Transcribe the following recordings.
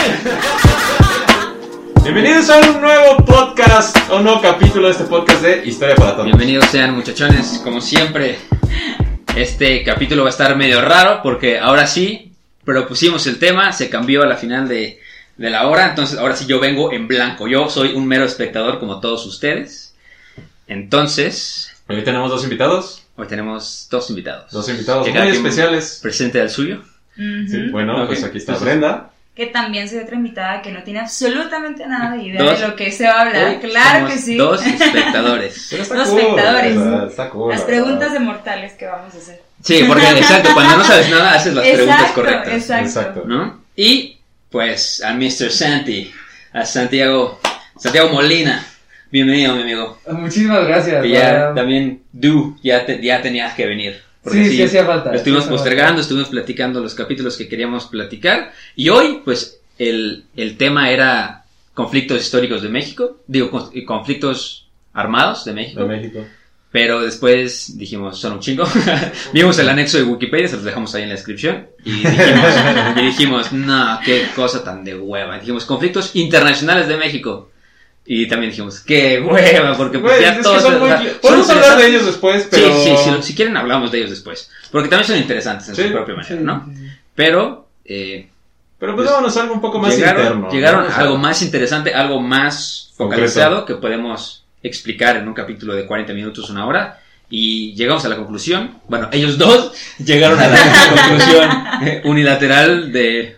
Bienvenidos a un nuevo podcast o no capítulo de este podcast de Historia para Todos. Bienvenidos sean muchachones, como siempre. Este capítulo va a estar medio raro porque ahora sí propusimos el tema, se cambió a la final de, de la hora, entonces ahora sí yo vengo en blanco. Yo soy un mero espectador como todos ustedes. Entonces, Hoy tenemos dos invitados, hoy tenemos dos invitados. dos invitados muy especiales. Presente al suyo. Sí, bueno, pues aquí está Brenda. Que también soy otra invitada que no tiene absolutamente nada de idea Dos. de lo que se va a hablar. Claro que sí. Dos espectadores. Cool, espectadores. está cool, Las la preguntas de mortales que vamos a hacer. Sí, porque exacto, cuando no sabes nada haces las preguntas correctas. exacto. Exacto. ¿no? Y pues a Mr. Santi, a Santiago, Santiago Molina. Bienvenido, mi amigo. Muchísimas gracias. Que ya también tú ya, te- ya tenías que venir. Sí, sí hacía falta, Estuvimos sí postergando, falta. estuvimos platicando los capítulos que queríamos platicar. Y hoy, pues, el, el tema era conflictos históricos de México. Digo, con- conflictos armados de México. De México. Pero después dijimos, son un chingo. Vimos el anexo de Wikipedia, se los dejamos ahí en la descripción. Y dijimos, y dijimos, no, qué cosa tan de hueva. Dijimos, conflictos internacionales de México. Y también dijimos, qué hueva, porque pues Güey, ya es que todos... son o muy- sea, Podemos son hablar de ellos después, pero... Sí, sí, sí, si quieren hablamos de ellos después. Porque también son interesantes en Sí, su propia manera, Sí, ¿no? Pero eh, Pero pues vámonos a algo un poco más llegaron, interno. llegaron a sea, algo más interesante, algo más Concreto. focalizado que podemos explicar en un capítulo de 40 minutos, una hora. Y llegamos a la conclusión, bueno, ellos dos llegaron a la conclusión eh, unilateral de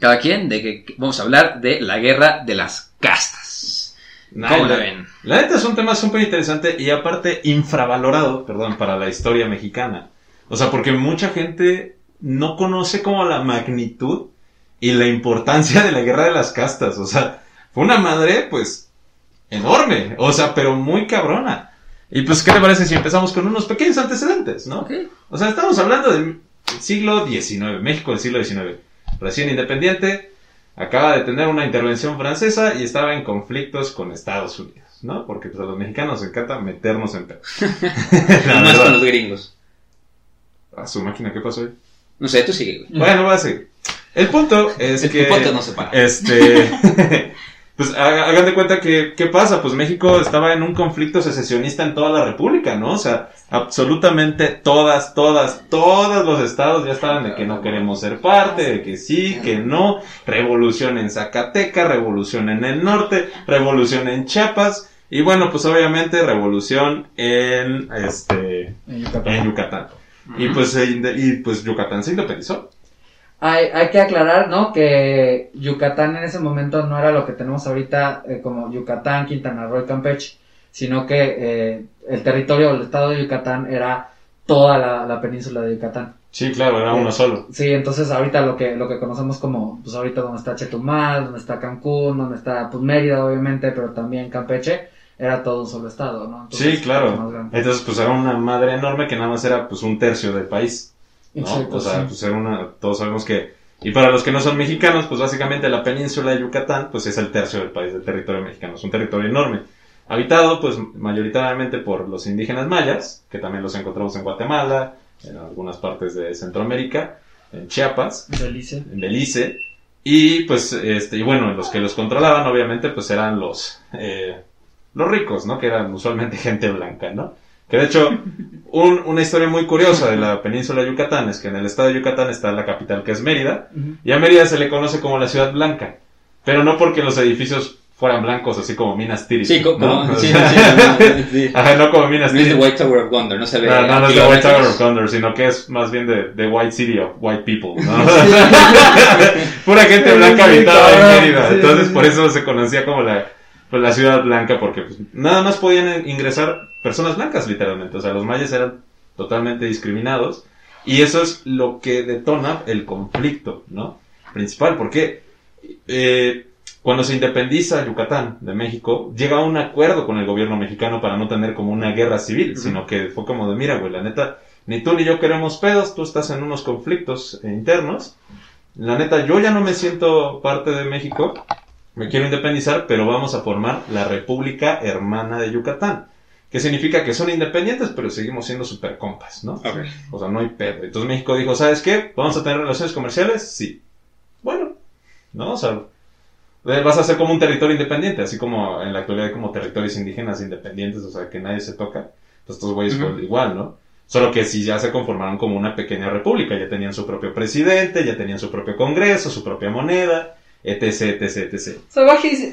cada quien, de que vamos a hablar de la guerra de las castas. Nah, ¿Cómo la la- neta es un tema súper interesante y aparte infravalorado, perdón, para la historia mexicana. O sea, porque mucha gente no conoce como la magnitud y la importancia de la guerra de las castas. O sea, fue una madre, pues, enorme. O sea, pero muy cabrona. Y pues, ¿qué te parece si empezamos con unos pequeños antecedentes, no? O sea, estamos hablando del siglo XIX, México del siglo XIX. Recién independiente, acaba de tener una intervención francesa y estaba en conflictos con Estados Unidos, ¿no? Porque pues, a los mexicanos nos encanta meternos en Y más con los gringos. A su máquina, ¿qué pasó ahí? No sé, tú sigue, güey. Bueno, va a seguir. El punto es El que... no se para. Este... Pues haga- hagan de cuenta que, ¿qué pasa? Pues México estaba en un conflicto secesionista en toda la República, ¿no? O sea, absolutamente todas, todas, todos los estados ya estaban de que no queremos ser parte, de que sí, que no, revolución en Zacatecas, revolución en el norte, revolución en Chiapas, y bueno, pues obviamente revolución en, este, En Yucatán. en Yucatán. Y pues, se inde- y pues Yucatán se independizó. Hay, hay que aclarar, ¿no? Que Yucatán en ese momento no era lo que tenemos ahorita eh, como Yucatán, Quintana Roo y Campeche, sino que eh, el territorio del estado de Yucatán era toda la, la península de Yucatán. Sí, claro, era uno solo. Sí, entonces ahorita lo que, lo que conocemos como, pues ahorita donde está Chetumal, donde está Cancún, donde está pues Mérida obviamente, pero también Campeche, era todo un solo estado, ¿no? Entonces, Sí, pues, claro. grande. Entonces, pues era una madre enorme que nada más era pues un tercio del país. ¿No? Exacto, o sea, sí. pues era una, todos sabemos que, y para los que no son mexicanos, pues básicamente la península de Yucatán, pues es el tercio del país, del territorio mexicano, es un territorio enorme. Habitado, pues mayoritariamente por los indígenas mayas, que también los encontramos en Guatemala, en algunas partes de Centroamérica, en Chiapas, Belice. en Belice, y pues, este, y bueno, los que los controlaban, obviamente, pues eran los, eh, los ricos, ¿no? Que eran usualmente gente blanca, ¿no? Que de hecho, un- una historia muy curiosa de la península de Yucatán es que en el estado de Yucatán está la capital que es Mérida, y a Mérida se le conoce como la ciudad blanca, pero no porque los edificios fueran blancos, así como Minas Tirith. Sí, como, ¿no? sí, sí, sí, no, sí. Ajá, no como Minas No es The Tirith. White Tower of Wonder, no se ve. No, no, no es de White. Tower of Thunder, sino que es más bien de, de White City of White People, ¿no? Pura gente blanca sí, habitada en Mérida. Entonces, por eso se conocía como la, pues, la ciudad blanca, porque pues, nada más podían ingresar personas blancas, literalmente. O sea, los mayas eran totalmente discriminados. Y eso es lo que detona el conflicto, ¿no? Principal, porque eh, cuando se independiza Yucatán de México, llega a un acuerdo con el gobierno mexicano para no tener como una guerra civil, sino que fue como de, mira, güey, la neta, ni tú ni yo queremos pedos, tú estás en unos conflictos internos. La neta, yo ya no me siento parte de México, me quiero independizar, pero vamos a formar la República Hermana de Yucatán. Que significa que son independientes, pero seguimos siendo super compas, ¿no? O sea, no hay pedo. Entonces México dijo, ¿sabes qué? ¿Vamos a tener relaciones comerciales? Sí. Bueno, ¿no? O sea, eh, vas a ser como un territorio independiente, así como en la actualidad hay como territorios indígenas independientes, o sea, que nadie se toca. Pues estos güeyes fue igual, ¿no? Solo que si ya se conformaron como una pequeña república, ya tenían su propio presidente, ya tenían su propio congreso, su propia moneda, etc, etc, etc. O sea,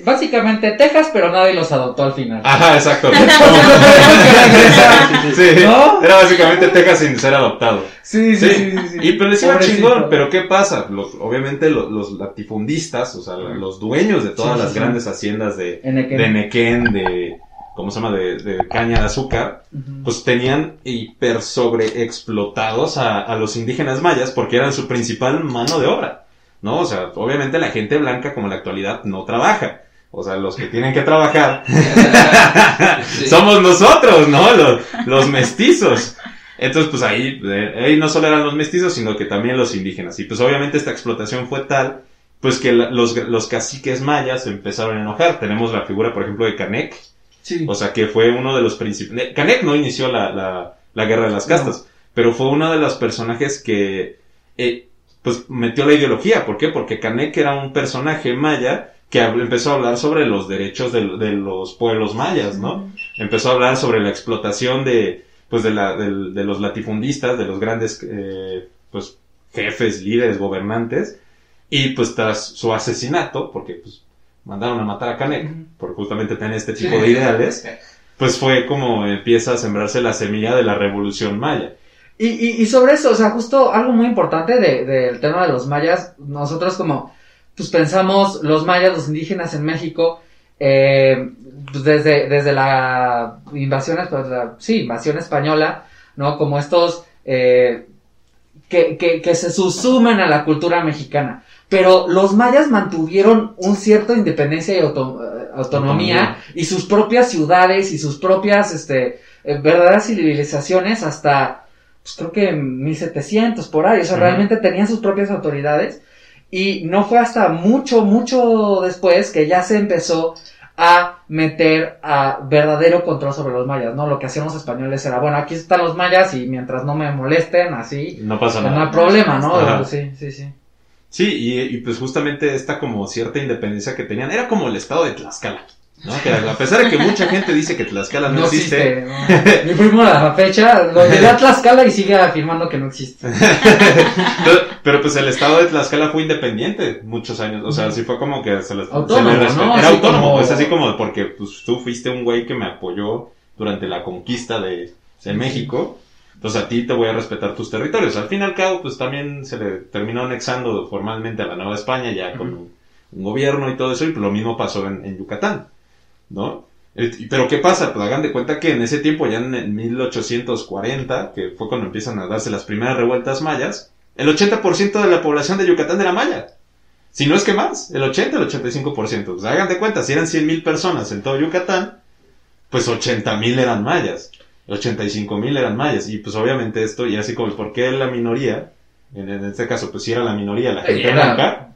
básicamente Texas, pero nadie los adoptó al final. Ajá, exacto. sí, ¿No? era básicamente Texas sin ser adoptado. Sí, sí, Sí, sí, y pero les iba chingón, pero ¿qué pasa? Los, obviamente lo- los, latifundistas, o sea, los dueños de todas las grandes haciendas de, de Nequén, de, ¿cómo se llama? De, de caña de azúcar, pues tenían hiper sobreexplotados a, a los indígenas mayas porque eran su principal mano de obra, ¿no? O sea, obviamente la gente blanca como en la actualidad no trabaja. O sea, los que tienen que trabajar Sí. somos nosotros, ¿no? Los, los mestizos. Entonces, pues ahí, eh, ahí no solo eran los mestizos, sino que también los indígenas. Y pues obviamente esta explotación fue tal, pues que la- los, los caciques mayas empezaron a enojar. Tenemos la figura, por ejemplo, de Canek, Sí. o sea, que fue uno de los principales... Canek no inició la, la, la guerra de las castas, pero fue uno de los personajes que, eh, pues, metió la ideología. ¿Por qué? Porque Canek era un personaje maya que empezó a hablar sobre los derechos de, de los pueblos mayas, ¿no? Empezó a hablar sobre la explotación de, pues, de, la, del- de los latifundistas, de los grandes, eh, pues, jefes, líderes, gobernantes, y pues tras su asesinato, porque pues mandaron a matar a Canek por justamente tener este tipo de ideales, pues fue como empieza a sembrarse la semilla de la revolución maya. Y, y, y sobre eso, o sea, justo algo muy importante de- del tema de los mayas, nosotros como, pues pensamos los mayas, los indígenas en México, eh, pues desde, desde la invasión, pues, la- sí, invasión española, ¿no? Como estos, eh, que, que, que se susumen a la cultura mexicana. Pero los mayas mantuvieron un cierto independencia y auto- eh, autonomía Autonomía. y sus propias ciudades y sus propias, este, eh, verdaderas civilizaciones hasta, pues creo que en 1700 por ahí, o sea, realmente tenían sus propias autoridades y no fue hasta mucho, mucho después que ya se empezó a meter a verdadero control sobre los mayas, ¿no? Lo que hacían los españoles era, bueno, aquí están los mayas y mientras no me molesten, así, No pasa no hay nada. problema, ¿no? Ajá. Sí, sí, sí. Sí, y, y, pues justamente esta como cierta independencia que tenían, era como el estado de Tlaxcala, ¿no? Que a pesar de que mucha gente dice que Tlaxcala no, existe, ¿no? Mi primo a la fecha lo llevé a Tlaxcala y sigue afirmando que no existe. pero, pero, pues el estado de Tlaxcala fue independiente muchos años, o sea, sí fue como que se les Autónomo. Era Así autónomo, como- es así como porque pues tú fuiste un güey que me apoyó durante la conquista de, de México. Entonces a ti te voy a respetar tus territorios. Al fin y al cabo, pues también se le terminó anexando formalmente a la Nueva España ya con un, un gobierno y todo eso, y pues lo mismo pasó en, en Yucatán, ¿no? Eh, Pero ¿qué pasa? Pues hagan de cuenta que en ese tiempo, ya en, en 1840, que fue cuando empiezan a darse las primeras revueltas mayas, el 80% de la población de Yucatán era maya. Si no es que más, el 80, el 85%. Pues hagan de cuenta, si eran 100.000 personas en todo Yucatán, pues 80.000 eran mayas. 85.000 eran mayas. Y pues obviamente esto, y así como, ¿por qué la minoría? En, en este caso, pues si era la minoría, la gente Era- blanca,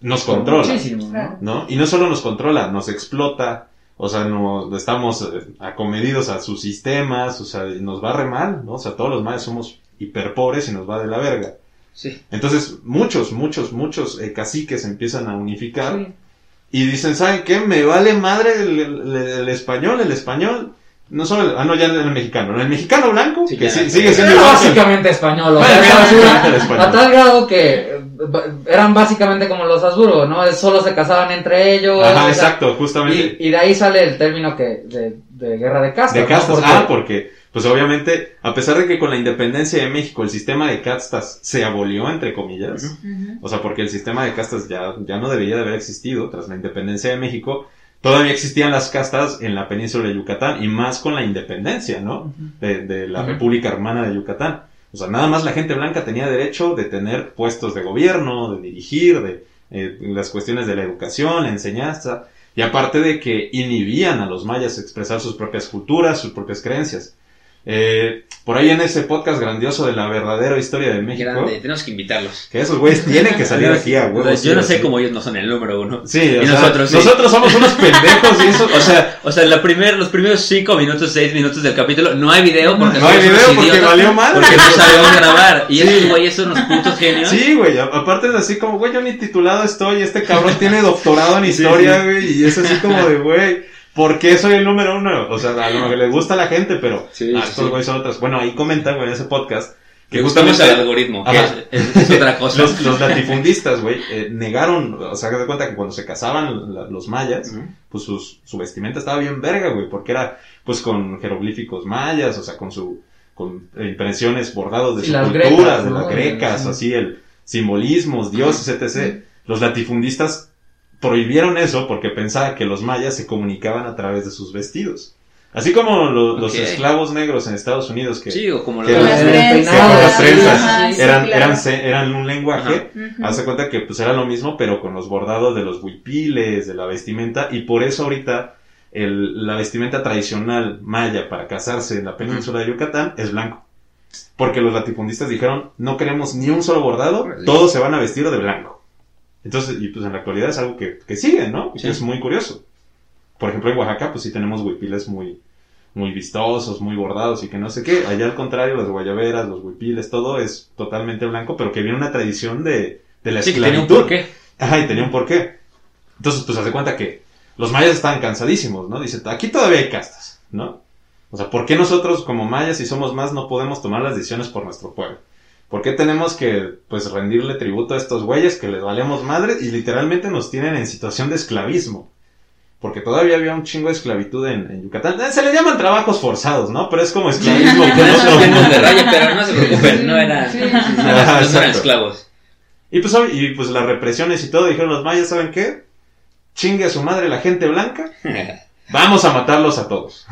nos controla. Muchísimo, ¿no? ¿no? Y no solo nos controla, nos explota, o sea, no, estamos eh, acomedidos a sus sistemas, o sea, nos va re mal, ¿no? O sea, todos los mayas somos hiper pobres y nos va de la verga. Sí. Entonces, muchos, muchos, muchos eh, caciques empiezan a unificar Sí. y dicen, ¿saben qué? Me vale madre el, el- el español, el español, no solo, el, ah, no, ya el mexicano, ¿no? el mexicano blanco, Sí, que ya. sí- sigue siendo Era básicamente español, o Bueno, sea, basura, básicamente el español. a tal grado que eh, eran básicamente como los Habsburgo, ¿no? Solo se casaban entre ellos. Ajá, o sea, exacto, justamente. Y, y de ahí sale el término que de, de guerra de castas. De ¿no? castas, Porque- ah, porque, pues obviamente, a pesar de que con la independencia de México el sistema de castas se abolió, entre comillas, Ujú. o sea, porque el sistema de castas ya, ya no debería de haber existido tras la independencia de México, todavía existían las castas en la península de Yucatán y más con la independencia, ¿no? De, de la. República Hermana de Yucatán. O sea, nada más la gente blanca tenía derecho de tener puestos de gobierno, de dirigir, de eh, las cuestiones de la educación, la enseñanza, y aparte de que inhibían a los mayas expresar sus propias culturas, sus propias creencias. Eh, por ahí en ese podcast grandioso de la verdadera historia de México, Grande, tenemos que invitarlos. que esos güeyes tienen que salir aquí a huevos. yo no sí, sé sí. cómo ellos no son el número uno. Sí, y o sea, nosotros sí. nosotros somos unos pendejos y eso, O sea, o sea la primer, los primeros 5 minutos, 6 minutos del capítulo no hay video porque No hay video porque idiotas, valió madre. Porque no sabemos grabar. Y Sí. estos güeyes son unos putos genios. Sí, güey, aparte es así como, güey, yo ni titulado estoy, este cabrón tiene doctorado en historia, güey, y es así como de, güey, ¿por qué soy el número uno? O sea, a lo mejor le gusta a la gente, pero Sí, a sí, estos sí. güeyes son otras. Bueno, ahí comentan, güey, en ese podcast, que Que gustamos justamente al algoritmo, que Ajá. es, es- es otra cosa. los, los latifundistas, güey, eh, negaron, o sea, haz de cuenta que cuando se casaban la- los mayas, pues sus- su vestimenta estaba bien verga, güey, porque era, pues, con jeroglíficos mayas, o sea, con su, con impresiones bordados de Y su las cultura, grecas, de ¿no? las grecas, Sí. así, el simbolismos, dioses, etc. Los latifundistas prohibieron eso porque pensaban que los mayas se comunicaban a través de sus vestidos. Así como lo- los esclavos negros en Estados Unidos que, Sí, o como que lo Con las- trenzas. que con las Ajá, trenzas Ajá, sí, eran, claro. eran, un lenguaje. Hace cuenta que pues era lo mismo, pero con los bordados de los huipiles, de la vestimenta, y por eso ahorita el- la vestimenta tradicional maya para casarse en la península de Yucatán es blanco. Porque los latifundistas dijeron, no queremos ni un solo bordado, todos se van a vestir de blanco. Entonces, y pues en la actualidad es algo que, que sigue, ¿no? Sí. Es muy curioso. Por ejemplo, en Oaxaca, pues sí tenemos huipiles muy, muy vistosos, muy bordados y que no sé qué. Allá al contrario, las guayaberas, los huipiles, todo es totalmente blanco, pero que viene una tradición de, de la Sí, que tenía un esclavitud. porqué. Ajá, y tenía un porqué. Entonces, pues hace cuenta que los mayas estaban cansadísimos, ¿no? Dice, aquí todavía hay castas, ¿no? O sea, ¿por qué nosotros como mayas, si somos más, no podemos tomar las decisiones por nuestro pueblo? ¿Por qué tenemos que, pues, rendirle tributo a estos güeyes que les valemos madre y literalmente nos tienen en situación de esclavismo? Porque todavía había un chingo de esclavitud en, en Yucatán. Eh, Se le llaman trabajos forzados, ¿no? Pero es como esclavismo. De raya, pero no se preocupen, no eran, Sí, no eran- no esclavos. Y pues, y pues las represiones y todo, dijeron los mayas, ¿saben qué? Chingue a su madre la gente blanca, vamos a matarlos a todos.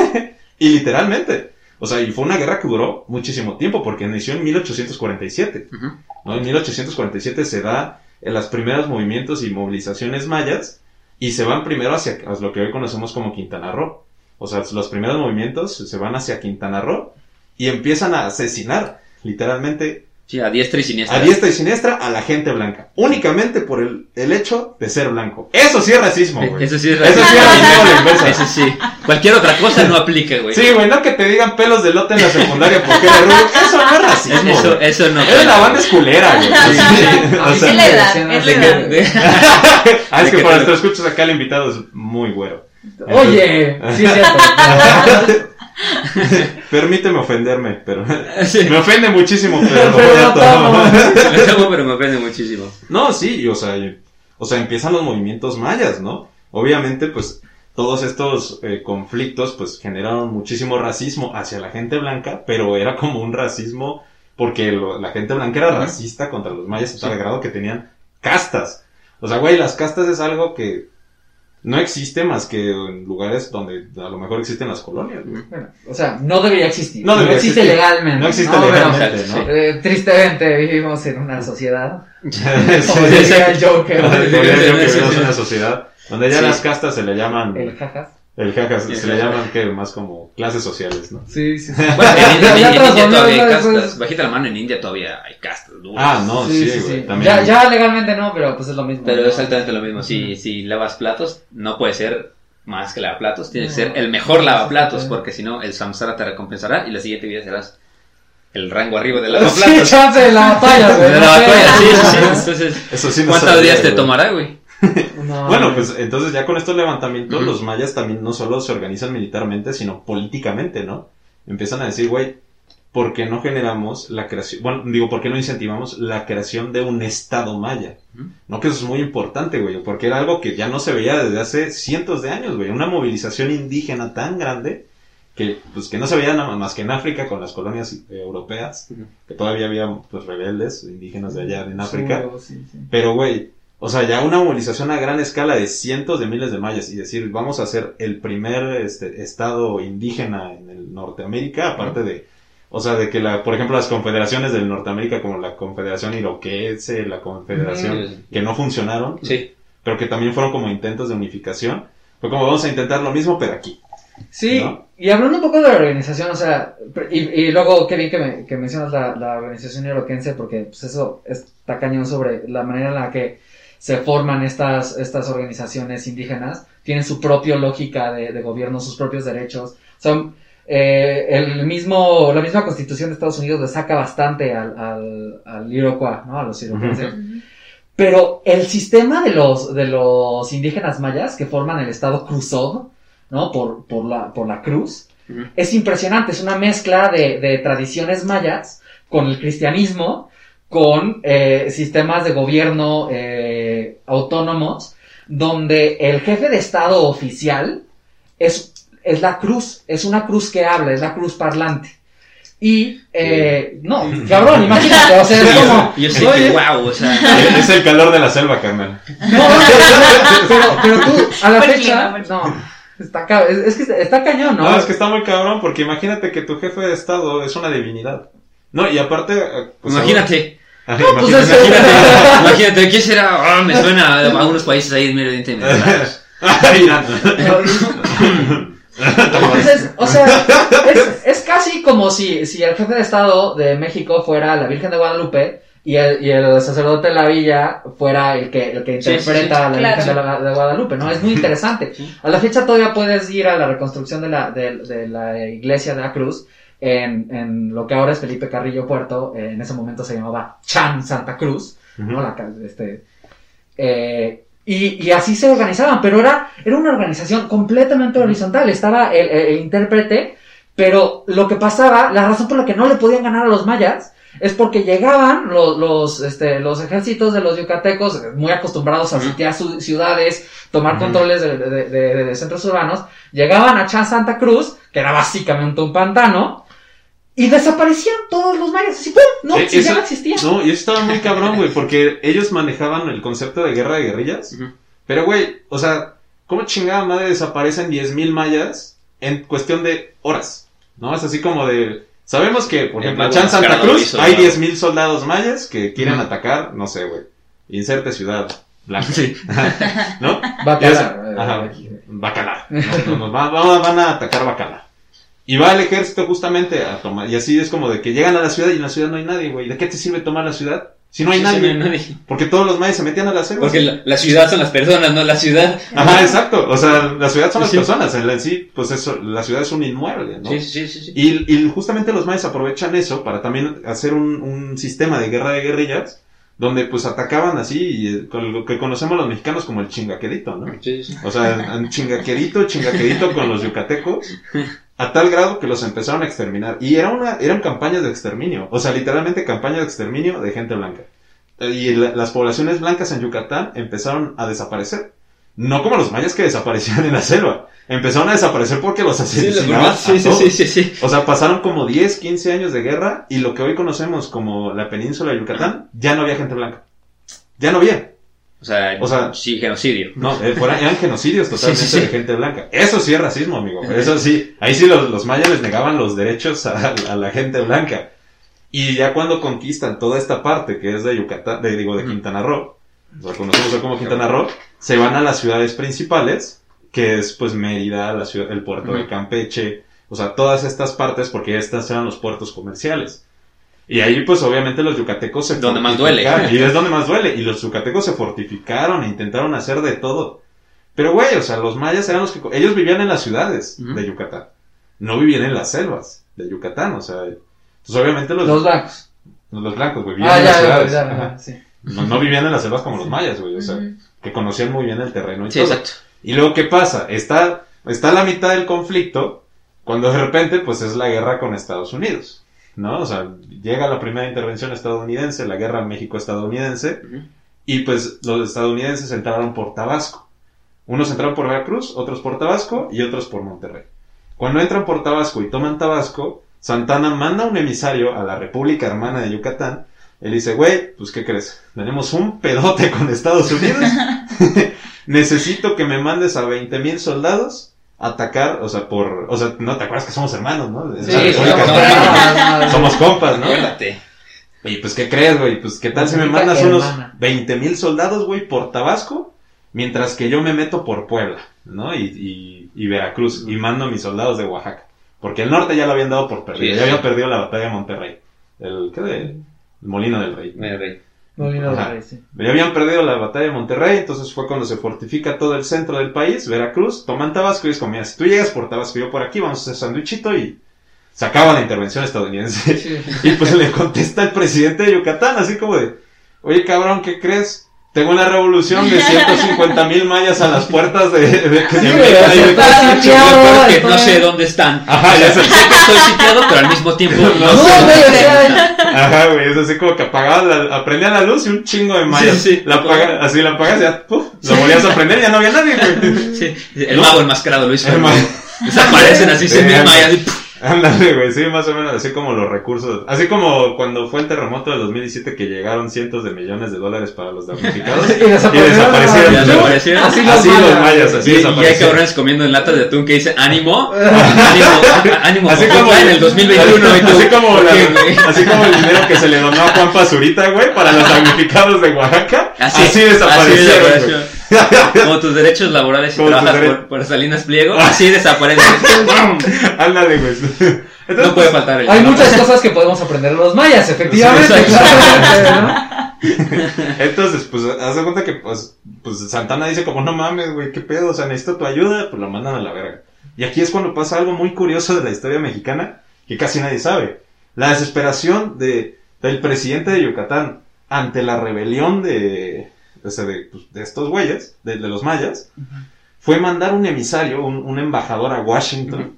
y literalmente. O sea, y fue una guerra que duró muchísimo tiempo, porque inició en 1847. Ujú. ¿no? En 1847 se da en los primeros movimientos y movilizaciones mayas, y se van primero hacia hacia lo que hoy conocemos como Quintana Roo. O sea, los primeros movimientos se van hacia Quintana Roo y empiezan a asesinar, literalmente, Sí, a diestra y siniestra. a diestra y siniestra a la gente blanca. Únicamente por el, el hecho de ser blanco. Eso sí es racismo, güey. Eso sí es Eso sí es racismo inversa. Eso sí. Cualquier otra cosa no aplica, güey. Sí, güey, no que te digan pelos de lote en la secundaria porque eres rubio. Eso no es racismo. Eso, eso no. Eres la banda esculera, güey. Sí, sí. O Es sea, la edad, es De edad. que- de- ah, es de que que para te- nuestros escuchos acá el invitado es muy güero. Oye, sí es cierto. Permíteme ofenderme, pero Sí. me ofende muchísimo, pero lo Pero voy a lo tomar. Me tomo, pero me aprende muchísimo. No, sí, y, o sea, y- o sea, empiezan los movimientos mayas, ¿no? Obviamente, pues, todos estos eh, conflictos, pues, generaron muchísimo racismo hacia la gente blanca, pero era como un racismo porque lo- la gente blanca era racista contra los mayas a tal Sí. grado que tenían castas. O sea, güey, las castas es algo que no existe más que en lugares donde a lo mejor existen las colonias, güey. Bueno, o sea, no debería existir. No No, debería existe existir. legalmente. No existe pero, legalmente. ¿no? eh, tristemente vivimos en una sociedad. Sí. Como diría el Joker. Como que Sí, sí, vivimos en una sociedad donde ya Sí. las castas se le llaman El jajas. El jajas Sí, se sí. le llaman que más como clases sociales, ¿no? Sí, sí. Bueno, en, ya India todavía hay castas. Bajita la mano, en India todavía hay castas duras. Ah, no, sí, güey, también. Ya, ya legalmente no, pero pues es lo mismo. Pero ¿no? es exactamente lo mismo. Si, si lavas platos, no puede ser más que lavaplatos. Tiene que ser el mejor lavaplatos, Sí. porque si no, el samsara te recompensará y la siguiente vida serás el rango arriba del Sí, lavaplatos. chance de la batalla, güey. De la batalla, sí, sí, sí. Entonces, Eso sí no ¿cuántos sabía, días te güey. tomará, güey? No, Bueno, pues entonces ya con estos levantamientos los mayas también no solo se organizan militarmente, sino políticamente, ¿no? Empiezan a decir, güey, ¿por qué no generamos la creación, bueno, digo, ¿por qué no incentivamos la creación de un estado maya? No, que eso es muy importante, güey, porque era algo que ya no se veía desde hace cientos de años, güey, una movilización indígena tan grande que, pues, que no se veía nada más que en África con las colonias eh, europeas, que todavía había, pues, rebeldes indígenas de allá en África. Seguro, sí, sí. Pero, güey, o sea, ya una movilización a gran escala de cientos de miles de mayas y decir, vamos a ser el primer este, estado indígena en el Norteamérica, aparte de O sea, de que, la, por ejemplo, las confederaciones de Norteamérica, como la Confederación Iroquese, la Confederación, que no funcionaron, Sí. pero que también fueron como intentos de unificación. Fue como vamos a intentar lo mismo, pero aquí. Sí, ¿No? y hablando un poco de la organización, o sea, y, y luego qué bien que, me- que mencionas la, la organización iroquense, porque pues eso está cañón sobre la manera en la que se forman estas, estas organizaciones indígenas, tienen su propia lógica de, de gobierno, sus propios derechos, son eh, el mismo, la misma constitución de Estados Unidos le saca bastante al, al, al Iroquois, ¿no? A los iroquenses. Pero el sistema de los, de los indígenas mayas que forman el estado Cruzov, ¿no? Por, por, la, por la cruz, es impresionante. Es una mezcla de, de tradiciones mayas con el cristianismo, con eh, sistemas de gobierno eh, autónomos, donde el jefe de estado oficial es, es la cruz, es una cruz que habla, es la cruz parlante. Y, eh, no, cabrón, imagínate, o sea, es como... Yo sé que wow, o sea. es el calor de la selva, carnal. no, no, pero, pero, tú, a la fecha, no, está, es que está cañón, ¿no? No, es que está muy cabrón, porque imagínate que tu jefe de estado es una divinidad. No, y aparte... eh, pues, Imagínate. Ajá, pues imagínate. Imagínate, imagínate, ¿qué será? Ah, me suena a, a unos países ahí en Medio Oriente. Entonces, o sea, es, es casi como si, si el jefe de Estado de México fuera la Virgen de Guadalupe y el, y el sacerdote de la villa fuera el que, el que Sí, sí, interpreta sí. a la Claro. Virgen de, la- de Guadalupe, ¿no? Es muy interesante. A la fecha todavía puedes ir a la reconstrucción de la, de, de la iglesia de la Cruz en, en lo que ahora es Felipe Carrillo Puerto, eh, en ese momento se llamaba Chan Santa Cruz, ¿no? La, este, eh, y, y así se organizaban, pero era, era una organización completamente horizontal. Estaba el, el- el intérprete, pero lo que pasaba, la razón por la que no le podían ganar a los mayas, es porque llegaban los, los, este, los ejércitos de los yucatecos, muy acostumbrados a sitiar su- ciudades, tomar controles de, de- de- de centros urbanos, llegaban a Chan Santa Cruz, que era básicamente un pantano, y desaparecían todos los mayas. Así, ¡pum! No, Eh, si ya no existían. No, y eso estaba muy cabrón, güey, porque ellos manejaban el concepto de guerra de guerrillas. Pero, güey, o sea, ¿cómo chingada madre desaparecen 10.000 mayas en cuestión de horas? ¿No? Es así como de... Sabemos que, por ejemplo, en Santa Cruz hizo hay el mago. 10.000 soldados mayas que quieren atacar, no sé, güey. Inserte ciudad blanca. Sí. ¿No? Bacalar, Ajá. Bacalar. No, no, no, van, van- van a atacar Bacalar. Y va el ejército justamente a tomar. Y así es como de que llegan a la ciudad y en la ciudad no hay nadie, güey. ¿De qué te sirve tomar la ciudad? Si no hay Sí, nadie. no hay nadie. Porque todos los mayas se metían a la selva. Porque la, la ciudad son las personas, no la ciudad. Ajá, exacto. O sea, la ciudad son las personas. En sí, pues eso, la ciudad es un inmueble, ¿no? Sí, sí, sí, sí. Y, y justamente los mayas aprovechan eso para también hacer un, un sistema de guerra de guerrillas donde pues atacaban así y, eh, con lo que conocemos los mexicanos como el chingaquerito, ¿no? Sí, sí. O sea, chingaquerito, chingaquerito con los yucatecos, a tal grado que los empezaron a exterminar. Y era una, eran campañas de exterminio, o sea, literalmente campañas de exterminio de gente blanca. Y la- las poblaciones blancas en Yucatán empezaron a desaparecer. No como los mayas que desaparecían en la selva. Empezaron a desaparecer porque los asesinaban. sí, sí, sí, sí, sí. O sea, pasaron como 10, 15 años de guerra y lo que hoy conocemos como la península de Yucatán, ya no había gente blanca. Ya no había. O sea, O sea- sí, genocidio. No, eh, fueran- eran genocidios totalmente Sí, sí, sí. de gente blanca. Eso sí es racismo, amigo. Eso sí. Ahí sí los, los mayas les negaban los derechos a, a la gente blanca. Y ya cuando conquistan toda esta parte que es de Yucatán, de, digo, de Quintana Roo, o sea, conocemos como Quintana Roo, se van a las ciudades principales, que es pues Mérida, la ciudad, el puerto de. Campeche, o sea, todas estas partes, porque estas eran los puertos comerciales. Y ahí, pues, obviamente los yucatecos se Donde más duele. fortificaron, Y es donde más duele. Y los yucatecos se fortificaron e intentaron hacer de todo. Pero, güey, o sea, los mayas eran los que... Ellos vivían en las ciudades de Yucatán. No vivían en las selvas de Yucatán, o sea... Pues, obviamente los, Los blancos. los blancos, güey, vivían Ah, en ya, las ya, ciudades. ya, ya, sí. No, no vivían en las selvas como los mayas, güey, o sea, que conocían muy bien el terreno y Sí, todo. exacto. Y luego, ¿qué pasa? Está, está a la mitad del conflicto, cuando de repente, pues es la guerra con Estados Unidos, ¿no? O sea, llega la primera intervención estadounidense, la guerra México-estadounidense, y pues los estadounidenses entraron por Tabasco. Unos entraron por Veracruz, otros por Tabasco y otros por Monterrey. Cuando entran por Tabasco y toman Tabasco, Santana manda un emisario a la República Hermana de Yucatán. Él dice, güey, pues ¿qué crees? Tenemos un pedote con Estados Unidos. Necesito que me mandes a 20 mil soldados atacar, o sea, por, o sea, no te acuerdas que somos hermanos, ¿no? Sí, somos Mexicana. hermanos. somos compas, ¿no? Acuérdate. Y pues, ¿qué crees, güey? Pues, ¿qué tal si me mandas unos hermana. 20 mil soldados, güey, por Tabasco? Mientras que yo me meto por Puebla, ¿no? Y, y, y Veracruz, y mando a mis soldados de Oaxaca. Porque el norte ya lo habían dado por perdido, Sí, ya sí. había perdido la batalla de Monterrey. El, ¿qué de? El Molino del rey. Sí. Ya habían perdido la batalla de Monterrey, entonces fue cuando se fortifica todo el centro del país, Veracruz, toman Tabasco y es como, mira, si tú llegas por Tabasco y yo por aquí, vamos a hacer sandwichito y se acaba la intervención estadounidense. Sí. Y pues le contesta el presidente de Yucatán, así como de, oye cabrón, ¿qué crees? Tengo una revolución de 150 mil mayas a las puertas de... Sí, que no sé dónde están. Ajá, ya sé. Sé que estoy sitiado, pero al mismo tiempo no, No, No, sé dónde Ajá, güey, es así como que apagaban la, aprendían la luz y un chingo de mayas. Sí, sí. La apaga- así la apagas y ya, puf, lo volvías a prender y ya no había nadie, güey. Sí, el mago enmascarado lo hizo. El mago. Desaparecen así, se anda. y. ¡puf! Ándale, güey, sí, más o menos, así como los recursos, así como cuando fue el terremoto del 2017 que llegaron cientos de millones de dólares para los damnificados Y desaparecieron. desaparecieron. Ya desaparecieron. Así Así los los mayas. mayas, así Y, y hay desaparecieron. cabrones comiendo en latas de atún que dice ánimo, ánimo, ánimo, Así como en el 2021 y tú, así como, ¿por la- así como el dinero que se le donó a Juan Pazurita, güey, para los damnificados de Oaxaca, así, desaparecieron. así güey. desapareció. Como tus derechos laborales y Como tus trabajas dere- por, por Salinas Pliego, así desaparecen. Ándale, güey. Entonces, No puede faltar el Hay muchas cosas que podemos aprender de los mayas, efectivamente. Sí, exactamente, ¿no? Entonces, pues, haz de cuenta que, pues, pues, Santana dice como, no mames, güey, qué pedo, o sea, necesito tu ayuda, pues lo mandan a la verga. Y aquí es cuando pasa algo muy curioso de la historia mexicana, que casi nadie sabe. La desesperación de, del presidente de Yucatán ante la rebelión de, o sea, de, pues, de estos güeyes, de, de los mayas, fue mandar un emisario, un, un embajador a Washington,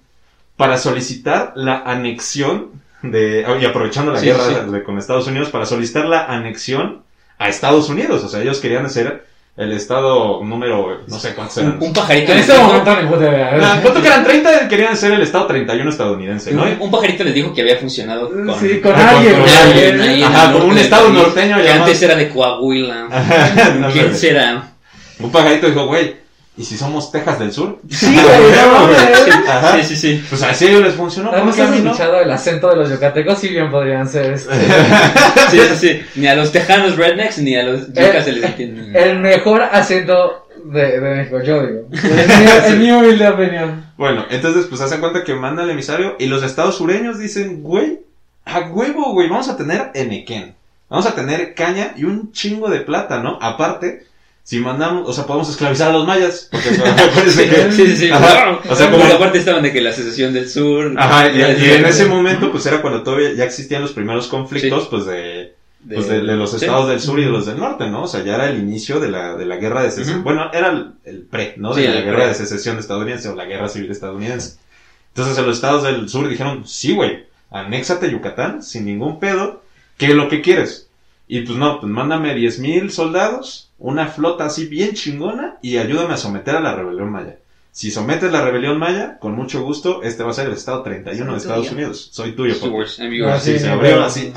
para solicitar la anexión de, y aprovechando la Sí, guerra sí. de- con Estados Unidos, para solicitar la anexión a Estados Unidos. O sea, ellos querían ser el estado número, no sé cuántos eran. Un, un pajarito En este dijo, momento ni puta idea. ¿Cuánto que eran 30? Querían ser el estado 31 estadounidense, ¿no? un, un pajarito les dijo que había funcionado con, Sí, con alguien. con güey. alguien ahí Ajá, con un estado país, norteño que llamado- antes era de Coahuila. No, ¿Quién no, será? Un pajarito dijo, güey, ¿y si somos Texas del Sur? Sí, güey, no mames. Ajá. Sí, sí, sí. Pues así ellos les funcionó. Además, ¿por qué a has mí no? escuchado el acento de los yucatecos, sí bien podrían ser este. Sí, sí, sí. Ni a los tejanos rednecks ni a los yucas se les entiende. El mejor acento de, de México, yo digo. En mi, en mi humilde opinión. Bueno, entonces pues hacen cuenta que manda el emisario y los estados sureños dicen, güey, a huevo, güey, vamos a tener enequén. Vamos a tener caña y un chingo de plata, ¿no? Aparte, si mandamos, o sea, podemos esclavizar a los mayas, porque que... Sí, sí, sí. Ajá. O sea, como- aparte estaban de que la secesión del sur. Ajá, y, y en ese momento pues era cuando todavía ya existían los primeros conflictos pues de, de- pues de, de los estados del sur y de los del norte, ¿no? O sea, ya era el inicio de la, de la guerra de secesión. Bueno, era el, el pre, ¿no? De la guerra pre. de secesión estadounidense o la guerra civil estadounidense. Entonces los estados del sur dijeron, sí, güey, anéxate Yucatán sin ningún pedo, ¿qué es lo que quieres? Y pues no, pues mándame 10.000 soldados, una flota así bien chingona y ayúdame a someter a la rebelión maya. Si sometes la rebelión maya, con mucho gusto, este va a ser el estado 31 de Estados tuyo. Unidos. Soy tuyo, papá. Stewards, amigos. Ah, Así sí, se sí, abrió así.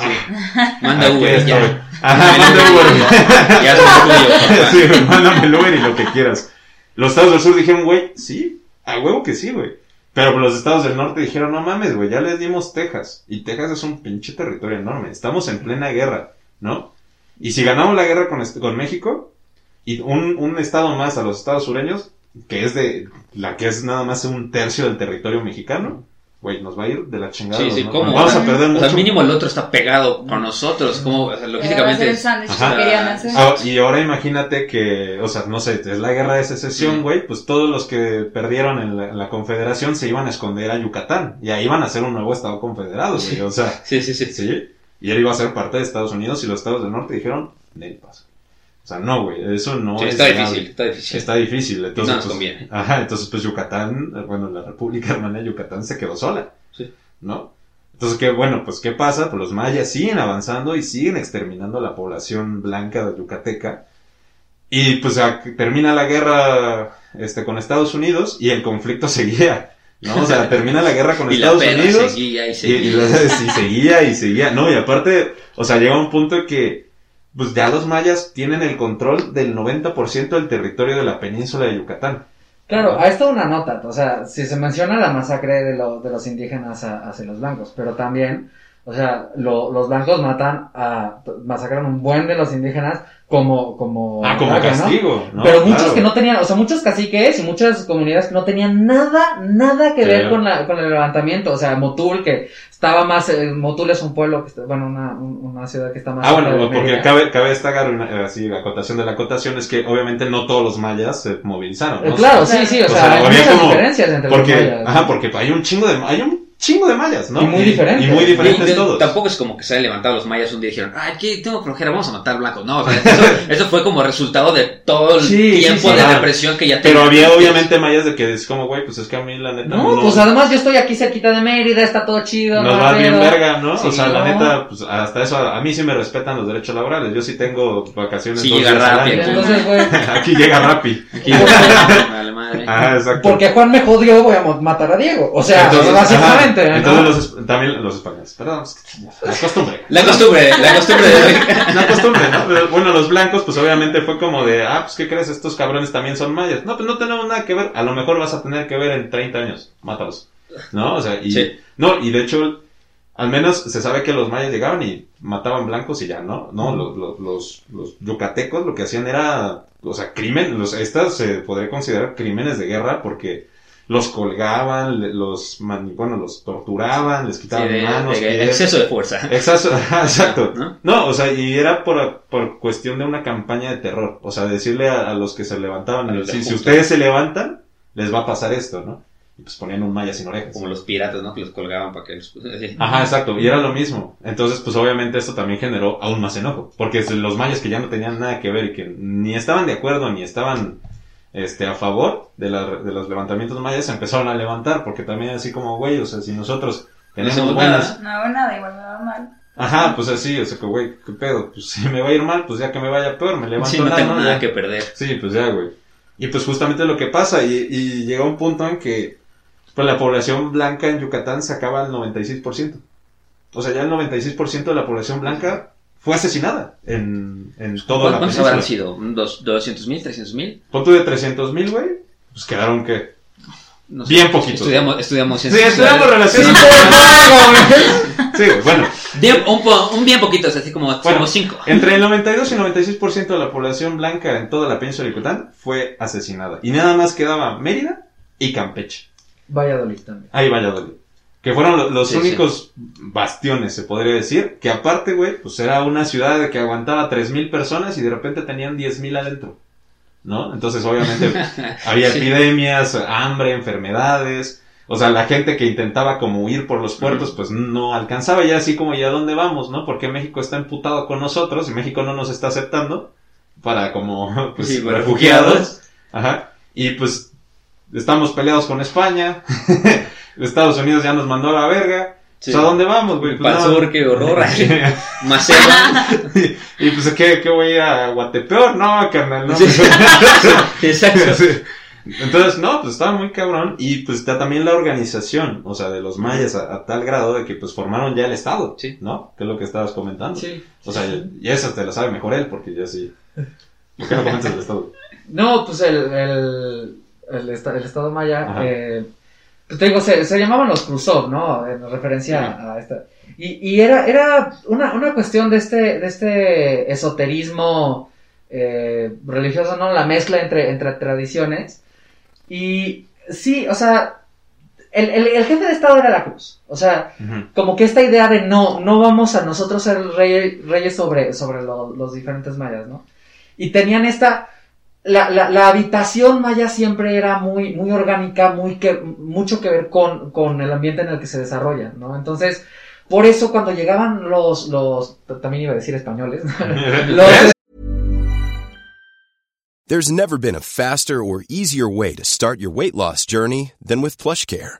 Manda Uber, ya. Ajá, manda Uber. Ya soy tuyo, papá. Sí, mándame el Uber y lo que quieras. Los estados del sur dijeron, güey, sí, a huevo que sí, güey. Pero los estados del norte dijeron, no mames, güey, ya les dimos Texas. Y Texas es un pinche territorio enorme. Estamos en plena guerra, ¿no? Y si ganamos la guerra con, est- con México, y un, un estado más a los estados sureños, que es de, la que es nada más un tercio del territorio mexicano, güey, nos va a ir de la chingada. Sí, sí, ¿no? ¿cómo? Vamos a perder O mucho. sea, mínimo el otro está pegado con nosotros. Como, o sea, hacer logísticamente. el sándwich Ajá. que querían hacer. Ah, y ahora imagínate que, o sea, no sé, es la guerra de secesión, güey, pues todos los que perdieron en la, en la confederación se iban a esconder a Yucatán y ahí iban a hacer un nuevo estado confederado, güey, o sea, Sí, sí, sí. sí, y él iba a ser parte de Estados Unidos y los estados del norte dijeron, "Nel paso". O sea, no, güey, eso no Sí, es está difícil, está difícil. Está difícil, entonces, nos pues, conviene. ajá, entonces pues Yucatán, eh, bueno, la República Hermana de Yucatán se quedó sola, Sí. ¿no? Entonces, ¿qué, bueno, pues, ¿qué pasa? Pues los mayas siguen avanzando y siguen exterminando a la población blanca de Yucateca. Y pues termina la guerra este, con Estados Unidos y el conflicto seguía, ¿no? O sea, termina la guerra con Y Estados Unidos seguía y y, y la- seguía y seguía, no, y aparte, o sea, llega un punto que, pues ya los mayas tienen el control del 90% del territorio de la península de Yucatán. Claro, a esto una nota, o sea, si se menciona la masacre de, lo- de los indígenas a- hacia los blancos, pero también, o sea, lo- los blancos matan a, masacran un buen de los indígenas como, como, Ah, como castigo, ¿no? Pero muchos Claro. que no tenían, o sea, muchos caciques y muchas comunidades que no tenían nada, nada que ver con, la, con el levantamiento. O sea, Motul, que estaba más, eh, Motul es un pueblo, que está, bueno, una, un- una ciudad que está más Ah, de bueno, porque cabe, cabe esta gar- eh, así, la acotación de la acotación es que obviamente no todos los mayas se movilizaron, Eh, ¿no? claro, sí, sí, o, O sea, sea, hay muchas como- diferencias entre Porque, los mayas. ajá, porque hay un chingo de, hay un chingo de mayas, ¿no? Y muy diferentes. Y muy diferentes Y- todos. Tampoco es como que se hayan levantado los mayas un día y dijeron, ay, que tengo flojera, vamos a matar blancos. No, o sea, eso, eso fue como resultado de todo el Sí, tiempo sí. de represión que ya Pero había antes. obviamente mayas de que es como, güey, pues es que a mí la neta No, pues además yo estoy aquí cerquita de Mérida, está todo chido. Nos no va bien verga, ¿no? O sea, la neta, pues hasta eso, a mí sí me respetan los derechos laborales. Yo sí tengo vacaciones. Sí llega Rappi. Entonces, güey, Aquí llega Rappi. Aquí, madre. Ah, exacto. porque Juan me jodió, voy a matar a Diego. O sea, Entonces, básicamente. ajá, ¿no? Entonces los, también los españoles. Perdón, es que la costumbre. La costumbre, la costumbre de La costumbre, ¿no? Pero, bueno, los blancos, pues obviamente fue como de, ah, pues ¿qué crees? Estos cabrones también son mayas. No, pues no tenemos nada que ver. A lo mejor vas a tener que ver en 30 años. Mátalos. ¿No? O sea, y. Sí. No, y de hecho, al menos se sabe que los mayas llegaban y mataban blancos y ya, ¿no? No, los, los, los, los yucatecos lo que hacían era, o sea, crimen, los, estas se podría considerar crímenes de guerra porque los colgaban, los, bueno, los torturaban, les Sí, quitaban de- manos, de- exceso de fuerza. Exacto, exacto. ¿No? No, o sea, y era por, por cuestión de una campaña de terror. O sea, decirle a, a los que se levantaban, A los de si, si ustedes se levantan, les va a pasar esto, ¿no? Y pues ponían un maya sin orejas. Como los piratas, ¿no? Que los colgaban para que los... Ajá, exacto, y era lo mismo. Entonces, pues obviamente esto también generó aún más enojo. Porque los mayas que ya no tenían nada que ver y que ni estaban de acuerdo ni estaban este, a favor de, la- de los levantamientos mayas se empezaron a levantar. Porque también así como, güey, o sea, si nosotros tenemos hacemos buenas... nada. No hago nada, igual me va mal. Ajá, pues así, o sea, que güey, qué pedo, pues si me va a ir mal, pues ya que me vaya peor, me levanto Sí, no nada, tengo ¿no? nada Ya. que perder. Sí, pues ya, güey. Y pues justamente lo que pasa, y, y llega un punto en que pues la población blanca en Yucatán se acaba al 96%. O sea, ya el 96% de la población blanca fue asesinada en, en toda la ¿Cuántos península. habrán sido? ¿Un dos- ¿200 mil? ¿300 mil? De 300 mil, güey, pues quedaron que... No Bien poquitos. Estudiamos, estudiamos Sí, ciencias estudiamos sociales. relaciones. Sí, bueno. Bien, un, un bien poquito, o sea, así como, Bueno, como cinco. Entre el 92 y el 96% de la población blanca en toda la península de Yucatán fue asesinada. Y nada más quedaba Mérida y Campeche. Valladolid también. Ahí Valladolid. Que fueron lo- los Sí, únicos bastiones, se podría decir. Que aparte, güey, pues era una ciudad que aguantaba 3.000 personas y de repente tenían 10.000 adentro. ¿No? Entonces, obviamente, había Sí. epidemias, hambre, enfermedades. O sea, la gente que intentaba como huir por los puertos, pues no alcanzaba ya así como, ¿y a dónde vamos, no? Porque México está emputado con nosotros y México no nos está aceptando para como, pues, Sí, para refugiados. Ajá. Y pues, estamos peleados con España. Estados Unidos ya nos mandó a la verga. Sí. O sea, ¿a dónde vamos, güey? Pues, no. sur, qué horror. Macela. y pues, ¿qué, ¿qué voy a ir a Guatepeor? No, carnal, no. Sí. Exacto. Sí. Entonces, no, pues estaba muy cabrón. Y pues está también la organización, o sea, de los mayas a, a tal grado de que pues formaron ya el Estado, Sí. ¿no? Que es lo que estabas comentando. Sí. O sea, y eso te lo sabe mejor él, porque yo sí. ¿Por qué no comentas el Estado? No, pues el, el, el, esta- el Estado Maya, eh, pues te digo, se, se llamaban los Khrushchev, ¿no? En referencia a, a esta. Y, y era, era una, una cuestión de este, de este esoterismo eh, religioso, ¿no? La mezcla entre, entre tradiciones. Y sí, o sea, el, el, el jefe de Estado era la cruz. O sea, como que esta idea de no, no vamos a nosotros ser rey- reyes sobre, sobre lo- los diferentes mayas, ¿no? Y tenían esta, la, la, la habitación maya siempre era muy, muy orgánica, muy que, mucho que ver con, con el ambiente en el que se desarrolla, ¿no? Entonces, por eso cuando llegaban los, los, también iba a decir españoles, los, There's never been a faster or easier way to start your weight loss journey than with PlushCare.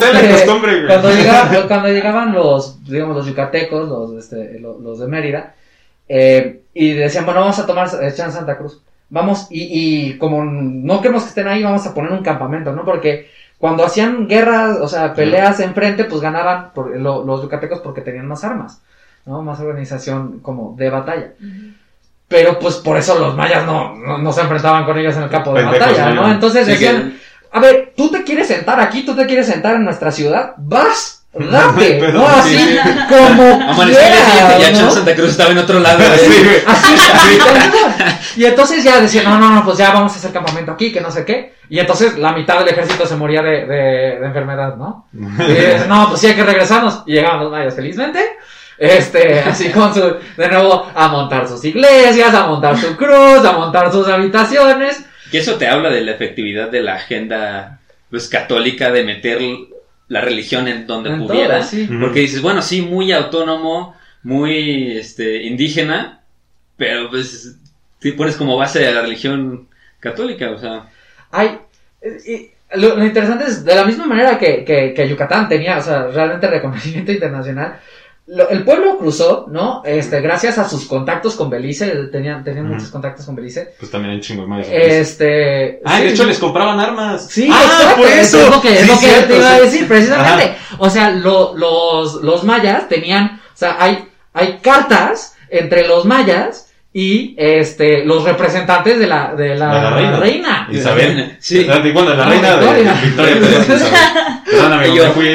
Es la Eh, costumbre, güey. Cuando, llegaba- cuando llegaban los, digamos, los yucatecos, los, este, los, los de Mérida, eh, y decían, bueno, vamos a tomar echan Santa Cruz. Vamos, y, y como no queremos que estén ahí, vamos a poner un campamento, ¿no? Porque cuando hacían guerras, o sea, peleas enfrente, pues ganaban por- lo- los yucatecos porque tenían más armas, ¿no? Más organización como de batalla. Pero pues por eso los mayas no, no, no se enfrentaban con ellos en el campo de batalla, ¿no? Entonces Sí, decían, a ver, tú te quieres sentar aquí, tú te quieres sentar en nuestra ciudad, vas, date, Pero no así sí. como Amaneció el día siguiente y ya quieras, Chan ¿no? Santa Cruz estaba en otro lado. Sí, güey. güey. Así, así. Y entonces ya decían, no, no, no, pues ya vamos a hacer campamento aquí, que no sé qué. Y entonces la mitad del ejército se moría de, de, de enfermedad, ¿no? Y dices, no, pues sí hay que regresarnos. Y llegaban los mayas felizmente. Este, así con su, de nuevo, a montar sus iglesias, a montar su cruz, a montar sus habitaciones. Que eso te habla de la efectividad de la agenda pues, católica de meter la religión en donde En pudiera. todo, sí. Ujú. Porque dices, bueno, sí, muy autónomo, muy este, indígena, pero pues te pones como base a la religión católica, o sea. Hay, y- y lo, lo interesante es, de la misma manera que, que, que Yucatán tenía, o sea, realmente reconocimiento internacional, lo- el pueblo cruzó, ¿no? Este, gracias a sus contactos con Belice, tenían, tenían muchos contactos con Belice. Pues también hay chingo de mayas. Este. Ah, sí, de hecho les compraban armas. Sí, ah, exacto, por eso es lo que, es Sí, lo que cierto, te iba a decir, precisamente. O sea, lo- los, los mayas tenían, o sea, hay, hay cartas entre los mayas y este los representantes de la, de la, De la reina. reina. Isabel. Sí. De- Bueno, la No, reina de Victoria. Perdón. Perdóname, Yo- fui.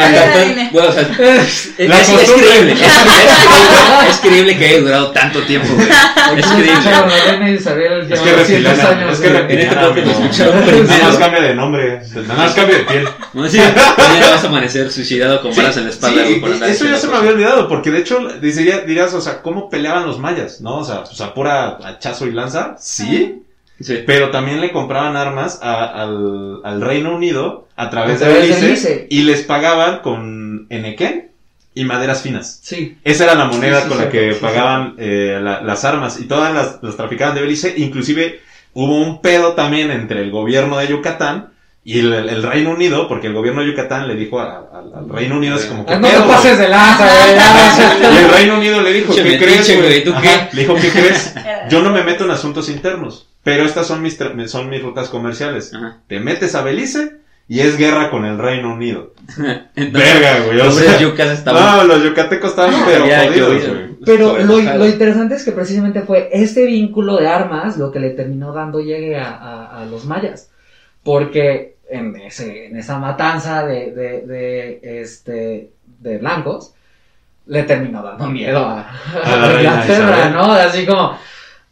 Bueno, o sea, es, La es- es creíble, es, creíble, que haya durado tanto tiempo, güey. Es creíble. la Isabel Es que lleva 200 reptiliana, años, es que reptiliana, Nada más cambia de nombre, nada más cambia de piel. No, sí, vas a amanecer suicidado con balas en la espalda. Por andar eso ya se me había olvidado, porque de hecho diría, dirás, o sea, ¿cómo peleaban los mayas? ¿No? O sea, pues a pura hachazo y lanza, sí, Sí. pero también le compraban armas a- al, al Reino Unido a través A de través de Belice, Belice. y les pagaban con enequén y maderas finas. Sí. Esa era la moneda Sí, sí, con sí, la que pagaban eh, la- las armas y todas las, las traficaban de Belice. Inclusive hubo un pedo también entre el gobierno de Yucatán y el, el Reino Unido, porque el gobierno de Yucatán le dijo a- a- al Reino Unido así como que Ah, No te pases de lanza, güey. ya, y el Reino Unido le dijo, ¿qué crees, güey? güey. Le dijo, ¿qué crees? Yo no me meto en asuntos internos, pero estas son mis, son mis rutas comerciales. Ajá. Te metes a Belice y es guerra con el Reino Unido. Entonces, Verga, güey. O pobres sea, yucas estaban. no, los yucatecos estaban pero jodidos, güey. Pero lo, lo interesante es que precisamente fue este vínculo de armas lo que le terminó dando llegue a, a- a los mayas. Porque en, ese, en esa matanza de, de, de, este, de blancos, le terminó dando miedo a, A la a Inglaterra. ¿no? Así como,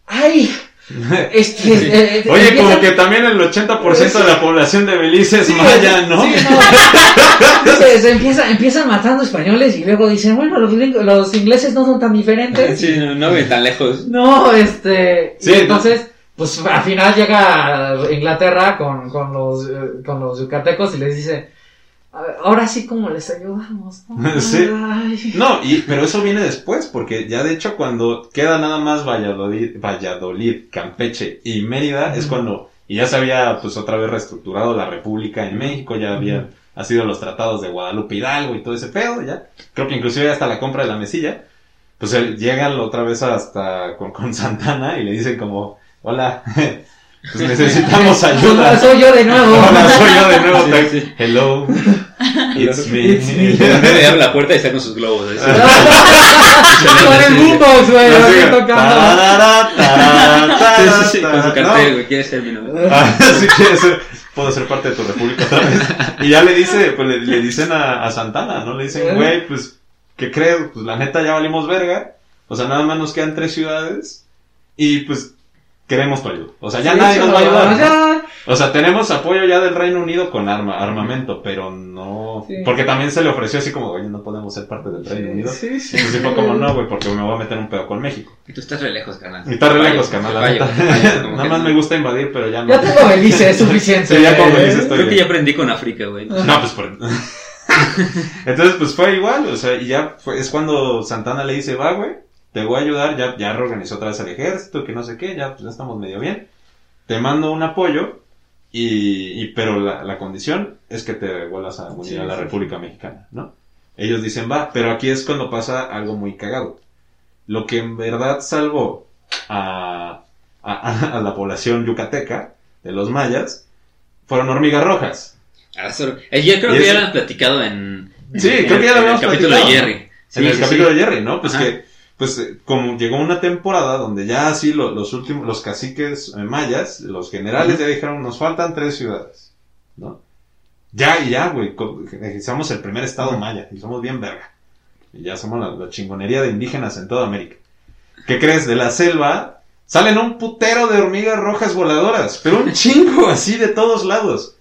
¡ay! Este, eh, Oye, empieza- como que también el 80% de la población de Belice es Sí, maya, ¿no? sí, no. se, se empieza, empiezan matando españoles y luego dicen, bueno, los, los ingleses no son tan diferentes. Sí, no, no ven tan lejos. No, este. Sí, entonces, pues al final llega Inglaterra con, con, los, eh, con los yucatecos y les dice: "A ver, Ahora sí, como les ayudamos? no? Sí. Ay". No, y, pero eso viene después, porque ya de hecho cuando queda nada más Valladolid, Valladolid Campeche y Mérida, es cuando, y ya se había pues otra vez reestructurado la República en México, ya había, ha sido los tratados de Guadalupe Hidalgo y todo ese pedo, ya, creo que inclusive hasta la compra de la mesilla, pues él- llegan otra vez hasta con, con Santana y le dicen como, hola, pues necesitamos ayuda. Soy yo de nuevo. Hola, soy yo de nuevo. Sí. Hello, it's me. It's me. Le abre la puerta y está con sus globos. así. con el boombox, güey, Así, así tocando. Sí, sí, sí, con tarara, su no. cartel, güey. ¿Quieres ser mi novio? Ah, sí, quiere ser- puedo ser parte de tu república otra vez. Y ya le dice, pues le, le dicen a, a Santana, ¿no? Le dicen, güey, pues, ¿qué crees? Pues la neta ya valimos verga. O sea, nada más nos quedan tres ciudades. Y pues, queremos tu ayuda. O sea, ya Sí, nadie nos va a ayudar. O sea, tenemos apoyo ya del Reino Unido con arma, armamento, pero no. Sí. Porque también se le ofreció así como, oye, no podemos ser parte del Reino Unido. Sí, sí. Y sí fue como, no, güey, porque me voy a meter un pedo con México. Y tú estás re lejos, carnal. Y está re Fallo, lejos, como Nada más no. me gusta invadir, pero ya no. Ya tengo Belice, es suficiente. Sí, ya con. Belice estoy Creo que ya aprendí con África, güey. No, pues por... Entonces, pues fue igual, o sea, y ya fue, es cuando Santana le dice, va, güey, te voy a ayudar, ya, ya reorganizó otra vez el ejército, que no sé qué, ya, pues ya estamos medio bien. Te mando un apoyo, y, y pero la, la condición es que te vuelvas a unir Sí, a la sí, República Mexicana, ¿no? Ellos dicen, va, pero aquí es cuando pasa algo muy cagado. Lo que en verdad salvó a, a, a la población yucateca de los mayas fueron hormigas rojas. Ah, yo creo que ya lo han platicado en, Sí, en creo el- que ya lo en el habíamos capítulo platicado, de. Jerry. Sí, en el sí, capítulo sí. de Jerry, ¿no? Pues Ajá. que, pues eh, como llegó una temporada donde ya así lo- los últimos, los caciques eh, mayas, los generales ya dijeron, nos faltan tres ciudades, ¿no? Ya y ya, güey, eh, somos el primer estado maya y somos bien verga. Y ya somos la, la chingonería de indígenas en toda América. ¿Qué crees? De la selva salen un putero de hormigas rojas voladoras, pero un chingo así de todos lados.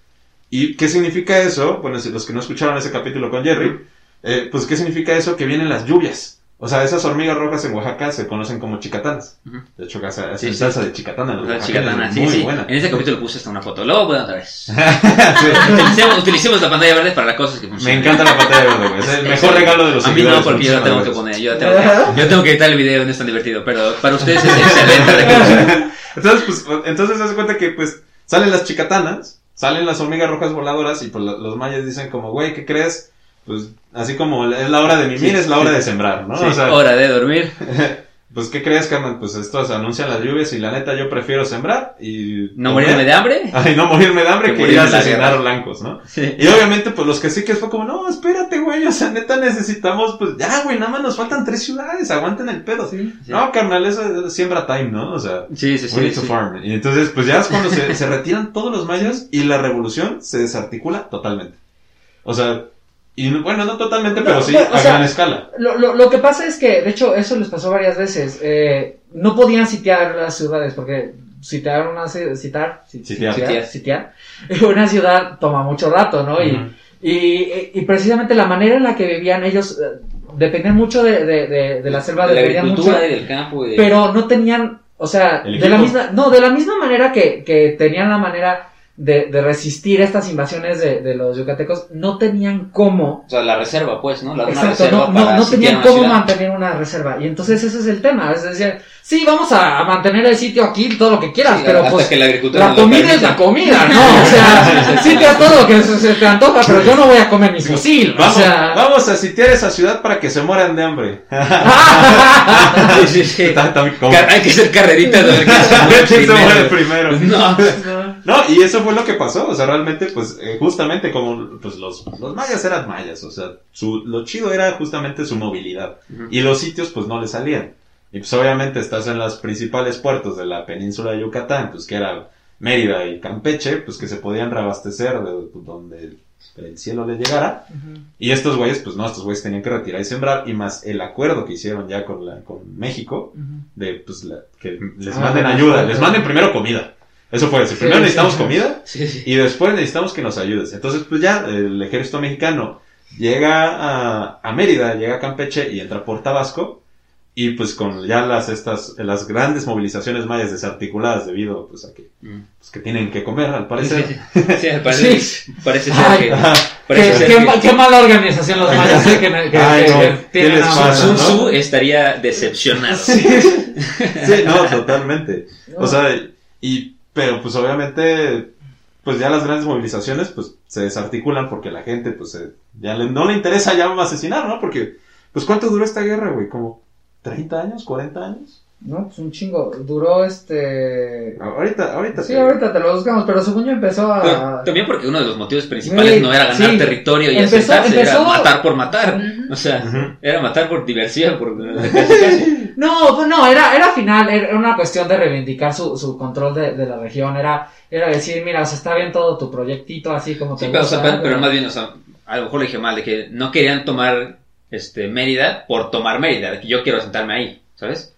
¿Y qué significa eso? Bueno, si los que no escucharon ese capítulo con Jerry, eh, pues ¿qué significa eso? Que vienen las lluvias. O sea, esas hormigas rojas en Oaxaca se conocen como chicatanas. De hecho, hacen Sí, salsa de chicatana. los chicatana, sí, muy sí. buena. En ese capítulo puse hasta una foto. Luego, bueno, otra vez. Utilicemos, utilicemos la pantalla verde para las cosas que Me funcionan. encanta la pantalla verde, güey. Es el mejor regalo de los A mí no, porque yo la tengo que poner. Yo, la tengo que, yo tengo que editar el video, no es tan divertido. Pero para ustedes es excelente recurso. Entonces, pues, entonces das cuenta que, pues, salen las chicatanas, salen las hormigas rojas voladoras y pues los mayas dicen como, güey, ¿qué crees? Pues, así como es la hora de mimir, es la hora de sembrar, ¿no? Sí, O sea, hora de dormir. pues, ¿qué crees, carnal? Pues esto se anuncian las lluvias y la neta yo prefiero sembrar y... No morirme de hambre. Ay, no morirme de hambre Que que, ir a asesinar blancos, ¿no? Sí. Y obviamente, pues los caciques fue como, no, espérate, güey, o sea, neta necesitamos, pues ya, güey, nada más nos faltan tres ciudades, aguanten el pedo. Sí. No, carnal, eso es siembra time, ¿no? O sea, Sí, sí, we need sí. to sí. farm. Y entonces, pues ya es cuando se, se retiran todos los mayas y la revolución se desarticula totalmente. O sea, y no- bueno, no totalmente, No, pero sí bueno, a sea, gran escala. Lo, lo, lo que pasa es que, de hecho, eso les pasó varias veces. Eh, no podían sitiar las ciudades porque sitiar una ci- citar, ci- Sitiar. sitiar, sitiar, una ciudad toma mucho rato, ¿no? Y, Ujú. y, y precisamente la manera en la que vivían ellos eh, dependían mucho de, de, de, de la selva, De la dependían mucho, agricultura y del campo. y de- pero no tenían, o sea, de la misma, no, de la misma manera que, que tenían la manera de, de resistir estas invasiones de, de los yucatecos, no tenían cómo O sea, la reserva, pues, ¿no? La, una Exacto, reserva no, no, para no sitiar tenían cómo ciudad. mantener una reserva. Y entonces ese es el tema. Es decir, sí, vamos a, mantener el sitio aquí, todo lo que quieras, Sí, pero hasta pues que la comida es la comida, ¿no? O sea, da todo lo que se, te antoja, pero yo no voy a comer ni fusil. O Vamos, sea, vamos a sitiar esa ciudad para que se mueran de hambre. Sí, sí, sí. Hay que ser carreritas quién se muere ¿Quién se muere primero. primero? No. No, y eso fue lo que pasó, o sea, realmente, pues, eh, justamente como, pues, los, los mayas eran mayas, o sea, su, lo chido era justamente su movilidad, y los sitios, pues, no le salían. Y pues, obviamente, estás en los principales puertos de la península de Yucatán, pues, que era Mérida y Campeche, pues, que se podían reabastecer de donde el cielo les llegara, y estos güeyes, pues, no, estos güeyes tenían que retirar y sembrar, y más el acuerdo que hicieron ya con la, con México, de, pues, la- que les Ah, manden ayuda, les manden primero comida. Eso fue, si Sí, primero sí, necesitamos sí. comida, y después necesitamos que nos ayudes. Entonces, pues ya, el ejército mexicano llega a, a Mérida, llega a Campeche y entra por Tabasco. Y pues con ya las estas, las grandes movilizaciones mayas desarticuladas debido pues a que, Mm. pues, que tienen que comer al parecer. sí, parece, parece ser Ay, que... Parece qué, ser qué que- qué mala organización los mayas, ¿eh? que, que- Ay, no, que ¿qué tienen pasa? Sun ¿no? Tzu estaría decepcionado. Sí, no, totalmente. O sea, y, pero pues obviamente, pues ya las grandes movilizaciones, pues se desarticulan porque la gente, pues se- ya le- no le interesa ya asesinar, ¿no? Porque, pues ¿cuánto duró esta guerra, güey? ¿Como 30 años, 40 años? No, pues un chingo. Duró este. Ahorita, ahorita. Sí, te- ahorita te lo buscamos, pero según yo empezó a. Pero también porque uno de los motivos principales Sí, no era ganar sí. territorio y Empezó- asentarse, era empezó- matar por matar. O sea, era matar por diversión, por casi, casi. No, pues no, era, era final, era una cuestión de reivindicar su, su control de, de la región, era, era decir, mira, o sea, está bien todo tu proyectito, así como te Sí, pero, o sea, gusta, pero, pero más bien, o sea, a lo mejor lo dije mal, de que no querían tomar este Mérida por tomar Mérida, de que yo quiero sentarme ahí, ¿sabes?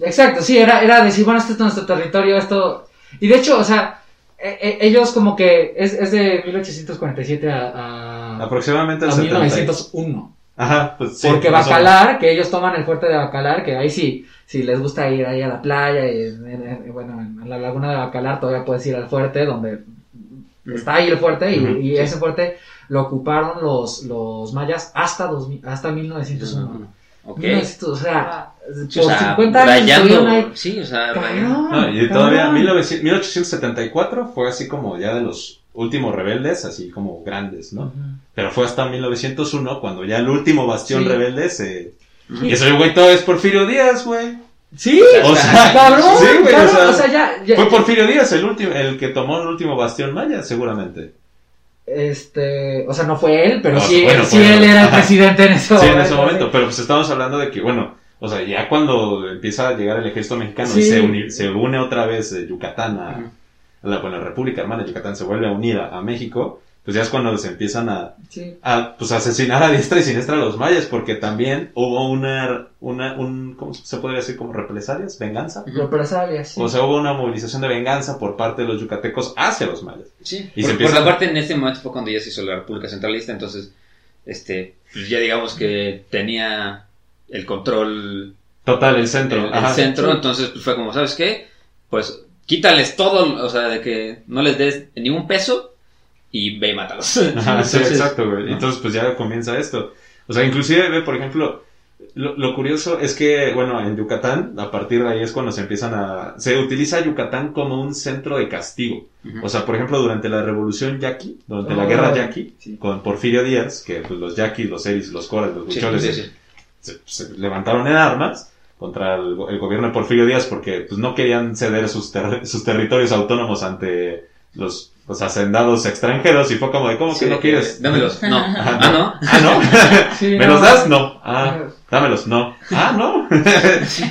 Exacto, sí, era, era decir, bueno, este es nuestro territorio, esto... Y de hecho, o sea, e- e- ellos como que es, es de 1847 a, a, Aproximadamente a 70. 1901. Ajá, pues sí. Porque. Bacalar, que ellos toman el fuerte de Bacalar, que ahí sí, si les gusta ir ahí a la playa, y en- en- en- bueno, en la laguna de Bacalar todavía puedes ir al fuerte, donde está ahí el fuerte, y, Ujú, y sí. ese fuerte lo ocuparon los, los mayas hasta, 2000 hasta 1901. Ok. 1900, o sea, Sí, o por sea, 50 años rayando. ahí. Sí, o sea, Cabrón. No, y todavía cabrón. 1900 1874 fue así como ya de los últimos rebeldes, así como grandes, ¿no? Pero fue hasta 1901 cuando ya el último bastión Sí. rebelde se... Y eso, güey, todo es Porfirio Díaz, güey. Sí, O sea, cabrón, sí, güey, cabrón, o sea, o sea, ya, ya- Fue Porfirio Díaz el último, el que tomó el último bastión maya, seguramente. Este, o sea, no fue él, pero No, sí, bueno, sí él era el ajá. presidente en ese Sí, momento. en ese momento, pero pues estamos hablando de que, bueno, o sea, ya cuando empieza a llegar el ejército mexicano y Sí. se, uni- se une otra vez eh, Yucatán a la, bueno, República Hermana de Yucatán se vuelve a unir a, a México, pues ya es cuando se empiezan a, Sí. a pues, asesinar a diestra y siniestra a los mayas, porque también hubo una, una, un, ¿cómo se podría decir? Como represalias, venganza. Represalias, sí. O sea, hubo una movilización de venganza por parte de los yucatecos hacia los mayas. Sí, Y por, se por empieza- la parte en este momento fue cuando ya se hizo la República Centralista, entonces, este, pues ya digamos que tenía el control Total, el centro. el, el ajá. centro, sí. entonces pues, fue como, ¿sabes qué? Pues quítales todo, o sea, de que no les des ni un peso y ve y mátalos. Ajá, sí, Entonces, exacto, güey. Entonces, pues ya comienza esto. O sea, inclusive, ve, por ejemplo, lo, lo curioso es que, bueno, en Yucatán, a partir de ahí es cuando se empiezan a... Se utiliza Yucatán como un centro de castigo. O sea, por ejemplo, durante la revolución yaqui, durante la Oh, guerra yaqui, sí. con Porfirio Díaz, que pues, los yaquis, los eris, los coras, los Sí, huicholes, sí, sí. Se, se levantaron en armas contra el, go- el gobierno de Porfirio Díaz porque pues, no querían ceder sus, ter- sus territorios autónomos ante los, los hacendados extranjeros y fue como de, ¿cómo Sí, que no quieres? Dámelos. No. Ajá, Ah, no. Ah, ¿no? Sí, ¿Me no. los das? No. Ah, dámelos. No. Ah, ¿no?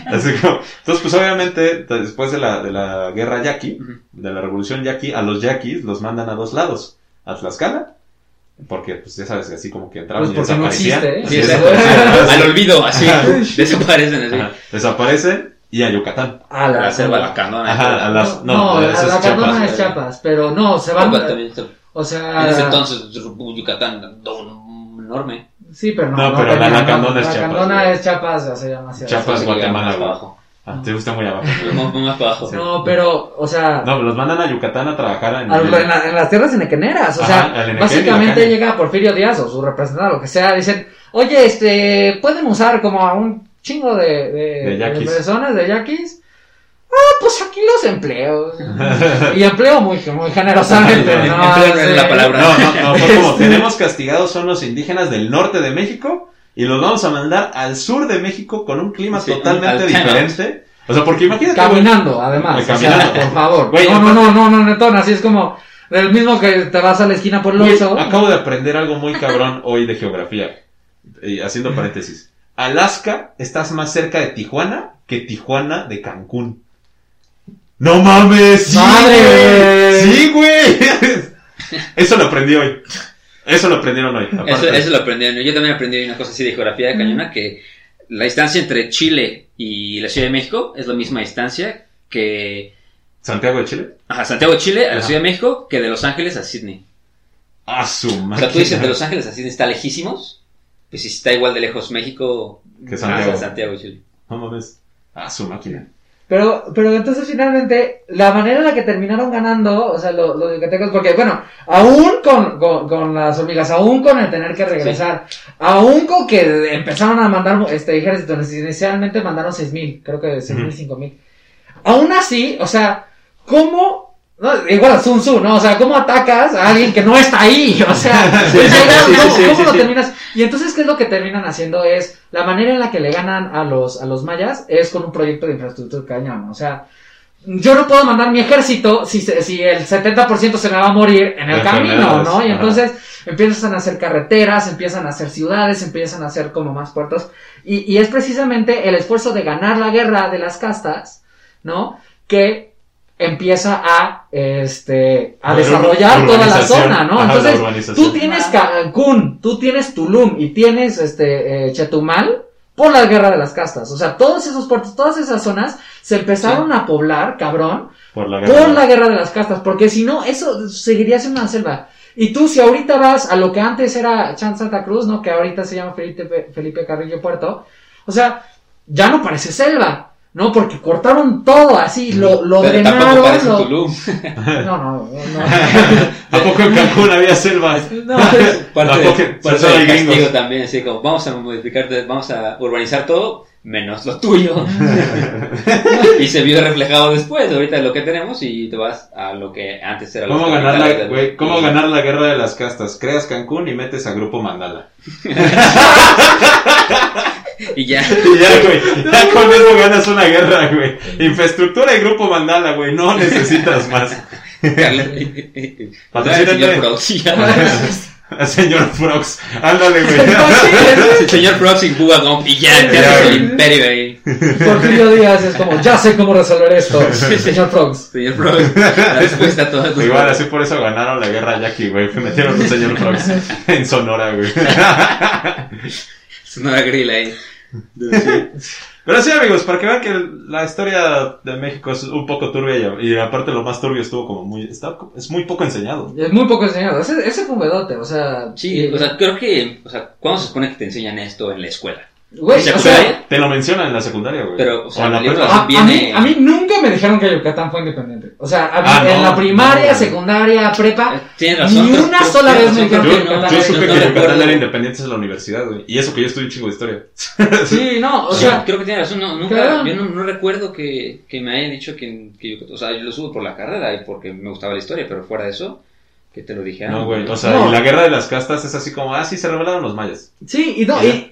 Así como, entonces, pues obviamente, después de la, de la guerra yaqui, de la revolución yaqui, a los yaquis los mandan a dos lados. A Tlaxcala, porque, pues ya sabes, así como que entraban Pues y porque no desaparecían. existe, ¿eh? Sí, desaparecían. Al olvido, así. Desaparecen así. Ajá, Desaparecen y a Yucatán. A La la, selva lacandona. Ajá, a las, no, no, esa la, es la Chiapas. es Chiapas, pero no, se van. O sea. En ese entonces, Yucatán, don- enorme. Sí, pero no. No, pero la Lacandona es La Chiapas, Lacandona güey. es Chiapas, o sea, llama así. Chiapas. Guatemala, abajo. Ah, te gusta muy abajo. Más, más para abajo. No, pero, o sea. No, los mandan a Yucatán a trabajar en... a- en, la- en las tierras enequeneras, o Ajá, sea, básicamente llega Porfirio Díaz o su representante, lo que sea, dicen, oye, este, pueden usar como a un chingo de, de, De yaquis. personas, de yaquis. Ah, pues aquí los empleo. y empleo muy, muy generosamente, No, ¿no? empleo no es la palabra. No, no, no, como Este- tenemos castigados son los indígenas del norte de México y los vamos a mandar al sur de México con un clima Sí, totalmente diferente. O sea, porque imagínate... güey, Caminando, además. Ay, o sea, caminando. por favor. Güey, no, no, no, no, no, netón, así es como el mismo que te vas a la esquina por el güey, oso. acabo de aprender algo muy cabrón hoy de geografía. Y haciendo paréntesis. Alaska estás más cerca de Tijuana que Tijuana de Cancún. ¡No mames! ¡Sí, ¡Madre! güey! ¡Sí, güey! Eso lo aprendí hoy. Eso lo aprendieron hoy. Eso, lo aprendí. Yo también aprendí una cosa así de geografía de cañona, que la distancia entre Chile y la Ciudad de México es la misma distancia que ¿Santiago de Chile? ajá, Santiago de Chile a la. Ciudad de México que de Los Ángeles a Sydney. ¡Ah, su O máquina! sea, tú dices de Los Ángeles a Sydney está lejísimos, pues si está igual de lejos México Que Santiago. a Santiago de Chile. No mames. ¡Ah, su máquina! Pero, pero entonces finalmente, la manera en la que terminaron ganando, o sea, los, los yucatecos, porque bueno, aún con, con, con las hormigas, aún con el tener que regresar, aún con que empezaron a mandar este ejército, inicialmente mandaron 6.000, creo que 6.000, Ujú. 5.000. Aún así, o sea, ¿cómo? No, igual a Sun Tzu, ¿no? O sea, ¿cómo atacas a alguien que no está ahí? O sea, Sí, pues, sí, ¿cómo, sí, lo terminas? Y entonces, ¿qué es lo que terminan haciendo? Es, la manera en la que le ganan a los, a los mayas es con un proyecto de infraestructura cañón. O sea, yo no puedo mandar mi ejército si, si el 70% se me va a morir en el camino, ¿no? Y ajá. entonces empiezan a hacer carreteras, empiezan a hacer ciudades, empiezan a hacer como más puertos. Y, y es precisamente el esfuerzo de ganar la guerra de las castas, ¿no? Que empieza a, este, a desarrollar toda la zona, ¿no? Ajá, Entonces, tú tienes Cancún, tú tienes Tulum y tienes, este, eh, Chetumal por la guerra de las castas. O sea, todos esos puertos, todas esas zonas se empezaron a poblar, cabrón, Por la guerra. por la guerra de las castas, porque si no, eso seguiría siendo una selva. Y tú, si ahorita vas a lo que antes era Chan Santa Cruz, ¿no? Que ahorita se llama Felipe, Felipe Carrillo Puerto, o sea, ya no parece selva, ¿no? Porque cortaron todo así, lo, lo Pero drenaron. lo- Tulum. No, no, no. ¿A poco en Cancún había selvas? no. Parte, Tampoco- de, parte son del gringos. castigo también, así como vamos a modificar, vamos a urbanizar todo, menos lo tuyo. y se vio reflejado después, ahorita lo que tenemos, y te vas a lo que antes era ¿Cómo los ganar, la, ¿Cómo ganar la guerra de las castas? Creas Cancún y metes a Grupo Mandala. Y ya. Y ya, güey, ya con eso ganas una guerra, güey. Infraestructura y Grupo Mandala, güey, no necesitas más. Patrocínate. Señor Frogs, ándale, güey. Señor Prox y Gump, y ya, te Ya, haces el güey. imperio ahí. Porfirio Díaz es como, ya sé cómo resolver esto, señor Frogs. Señor Prox, la respuesta a todas tus Igual, así por eso ganaron la guerra Jackie, güey. Metieron un señor Frogs en Sonora, güey. Sonora Grill ahí. Pero sí, amigos, para que vean que la historia de México es un poco turbia y, y aparte lo más turbio estuvo como muy... Está, es muy poco enseñado. Es muy poco enseñado. Ese, ese fue un vedote, o sea. Sí, y- o sea, creo que, o sea, ¿cuándo se supone que te enseñan esto en la escuela? Güey, ¿se o sea, Te lo mencionan en la secundaria, güey. Pero, o sea, en la libro prepa. a, a viene- mí, a mí nunca me dijeron que Yucatán fue independiente. O sea, a mí, Ah, no, en la primaria, no. secundaria, prepa, Tienes razón. Ni una sola vez me dijeron creo que no, Yo Yucatán no, supe no que Yucatán recuerdo. era independiente en la universidad, güey. Y eso que yo estudié un chingo de historia. sí, no, o Sí, sea, creo que tiene razón. No, nunca, Claro. yo no, no recuerdo que, que me hayan dicho que, que yo, o sea, yo lo subo por la carrera y porque me gustaba la historia, pero fuera de eso, que te lo dijeran. No, güey. O sea, No. y la guerra de las castas es así como, ah, sí, se rebelaron los mayas. sí, y no, y-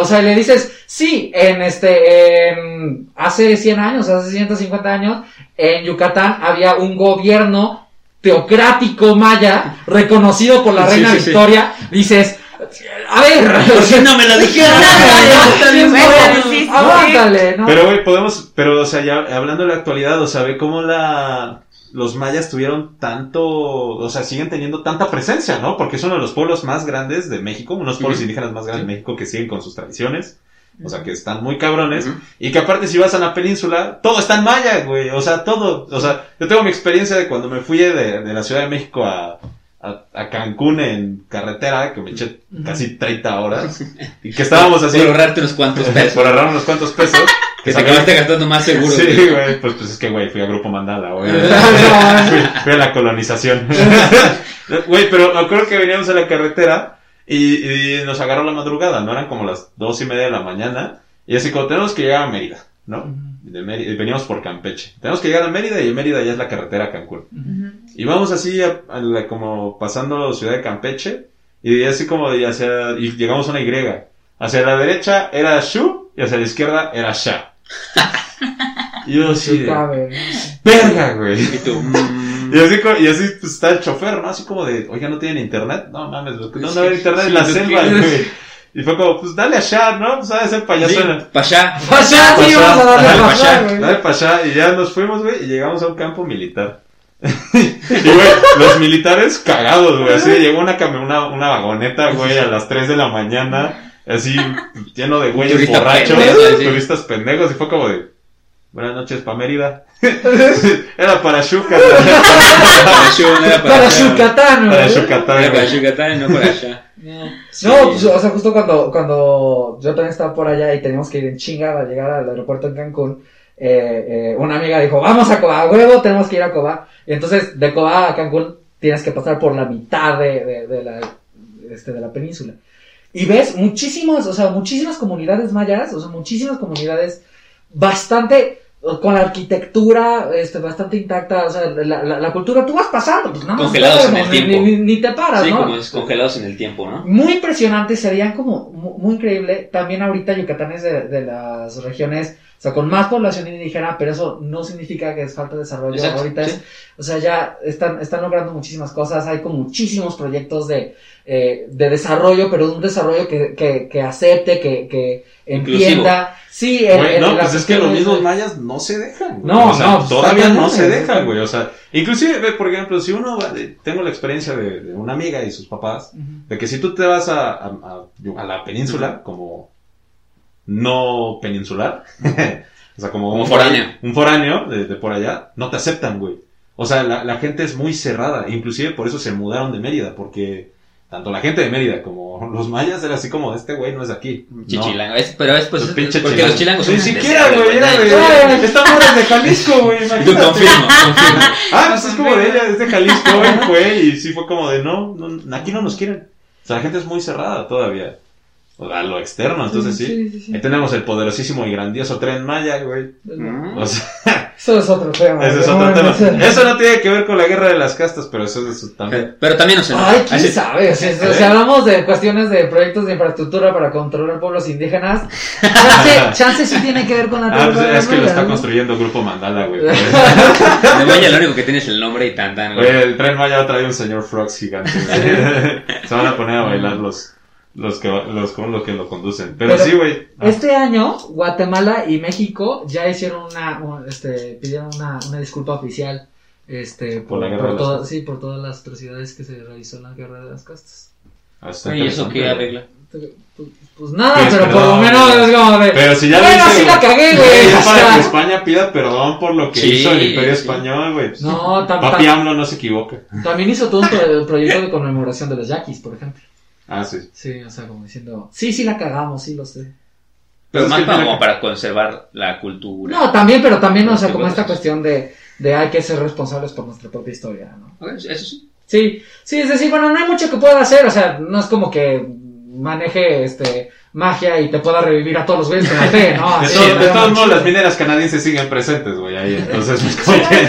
o sea, le dices, sí, en este, en, hace 100 años, hace 150 años, en Yucatán había un gobierno teocrático maya, reconocido por la Sí, reina sí, sí. Victoria, dices, a ver, ¿Por qué no me lo dijeron? Aguántale, ¿no? Pero, güey, podemos, pero, o sea, ya hablando de la actualidad, o sea, ve cómo la, los mayas tuvieron tanto, o sea, siguen teniendo tanta presencia, ¿no? Porque es uno de los pueblos más grandes de México, unos pueblos Ujú. indígenas más grandes de México que siguen con sus tradiciones. O sea, que están muy cabrones. Y que aparte si vas a la península, todo está en maya, güey. O sea, todo. O sea, yo tengo mi experiencia de cuando me fui de, de la Ciudad de México a, a, a Cancún en carretera, que me eché casi 30 horas. Y que estábamos así. Por ahorrarte unos cuantos pesos. por ahorrar unos cuantos pesos. Que te acabaste gastando más seguro. Sí, güey. güey, pues, pues es que, güey, fui a Grupo Mandala, güey. Fui, fui a la colonización. Güey, pero me acuerdo que veníamos a la carretera y, y nos agarró la madrugada, ¿no? Eran como las dos y media de la mañana. Y así como tenemos que llegar a Mérida, ¿no? De Mérida, y veníamos por Campeche. Tenemos que llegar a Mérida y Mérida ya es la carretera a Cancún. Y vamos así a- a la- como pasando ciudad de Campeche y así como de hacia, y llegamos a una Y. Hacia la derecha era Shu y hacia la izquierda era Sha. Y yo así de, Cabe. verga, güey. Y tú, mm, Y así, y así pues, está el chofer, ¿no? Así como de, oiga, ¿no tienen internet? No mames, güey, ¿dónde va a haber internet Sí, en la sí, selva, sí. güey? Y fue como, pues dale a Sha, ¿no? Pues ha de ser payaso. sí, pa' allá. Pasá, sí, Pasá. vamos a darle Dale pa' pasá, allá. Dale allá y ya nos fuimos, güey, y llegamos a un campo militar. y, güey, los militares cagados, güey, así llegó una, una, una vagoneta, güey, a las 3 de la mañana, así lleno de güeyes Turista borrachos, pendejo, sí. turistas pendejos, y fue como de, buenas noches, pa' Mérida. Era para Shuka, Para Shu, no era para Para allá. Yucatán, para güey. Yucatán, Era para güey. Yucatán y no para allá. Sí. No, pues, o sea, justo cuando, cuando yo también estaba por allá y teníamos que ir en chinga a llegar al aeropuerto en Cancún, eh, eh, una amiga dijo, vamos a Coba, a huevo, tenemos que ir a Coba. Y entonces, de Coba a Cancún, tienes que pasar por la mitad de, de, de la, este, de la península. Y ves muchísimos, o sea, muchísimas comunidades mayas, o sea, muchísimas comunidades bastante, con la arquitectura, este, bastante intacta, o sea, la, la, la cultura, tú vas pasando, pues nada más Congelados en el ni- tiempo. Ni, ni te paras, Sí, ¿no? como es congelados en el tiempo, ¿no? muy impresionante, serían como mu- muy, increíble. También ahorita Yucatán es de, de las regiones, sea, con más población indígena, pero eso no significa que es falta de desarrollo. Exacto, ahorita sí. es, o sea, ya están, están logrando muchísimas cosas, hay como muchísimos proyectos de, eh, de desarrollo, pero un desarrollo que, que, que acepte, que, que entienda. Sí, el- Güey, el- no, pues es que los mismos mayas no se dejan. güey. No, o sea, no, pues, todavía no se dejan, güey. O sea, inclusive, ve, por ejemplo, si uno tengo la experiencia de, de una amiga y sus papás, de que si tú te vas a, a, a- a la península como no peninsular, o sea, como, un foráneo. un foráneo de, de por allá, no te aceptan, güey. O sea, la, la gente es muy cerrada, inclusive por eso se mudaron de Mérida, porque tanto la gente de Mérida como los mayas era así como, este güey no es aquí. No. Chichilango. Es- pero es pues, Los es- porque chilangos. los chilangos Ni siquiera, güey, era de. Ay, Esta morra es de Jalisco, güey. Imagínate. confirmo, confirmo. Ah, pues es como de ella, es de Jalisco, güey, fue. Y sí fue como de no, no, aquí no nos quieren. O sea, la gente es muy cerrada todavía. A lo externo, entonces sí. Sí, sí, sí. Ahí tenemos el poderosísimo y grandioso tren Maya, güey. Mm. O sea, Eso es otro tema. ese es ¿no? otro tema. Eso no tiene que ver con la guerra de las castas, pero eso es eso también. Pero también nos enoja. Ay, quién Así- sabe. O sea, si hablamos de cuestiones de proyectos de infraestructura para controlar pueblos indígenas, chance, chance sí tiene que ver con la Ah, pues es que lo está ¿no? construyendo Grupo Mandala, güey. De Maya lo único que tiene es el nombre y tan tan, Güey, güey. el tren Maya va a traer un señor Frogs gigante. güey. Se van a poner a bailar los, los que, los, con los que lo conducen. Pero, Pero sí, güey. Ah, Este año, Guatemala y México ya hicieron una, un- este, pidieron una, una disculpa oficial, este, Por por, la guerra por de las todas- castas. sí, por todas las atrocidades que se realizó en la guerra de las castas. ah, ¿Y eso qué arregla? Pues, pues nada, Pues, pero por lo menos es como de, Pero si ya bueno, sí la güey. cagué, Güey, es para que España pida perdón por lo que Sí, hizo el Imperio sí. Español, güey. No, tam- Papi tam- AMLO no se equivoca. también hizo todo un pro- proyecto de conmemoración de los yaquis, por ejemplo. Ah, sí. Sí, o sea, como diciendo, sí, sí la cagamos, sí lo sé. Pero Es más que para, como para conservar la cultura. No, también, pero también, o sea, como pues, esta cuestión de, de hay que ser responsables por nuestra propia historia, ¿no? Eso sí. Sí, sí, es decir, bueno, no hay mucho que pueda hacer, o sea, no es como que maneje este magia y te pueda revivir a todos los güeyes la fe, ¿no? De, Así, todo- de pero todos modos, las mineras canadienses siguen presentes, güey, ahí. Entonces, pues, como que.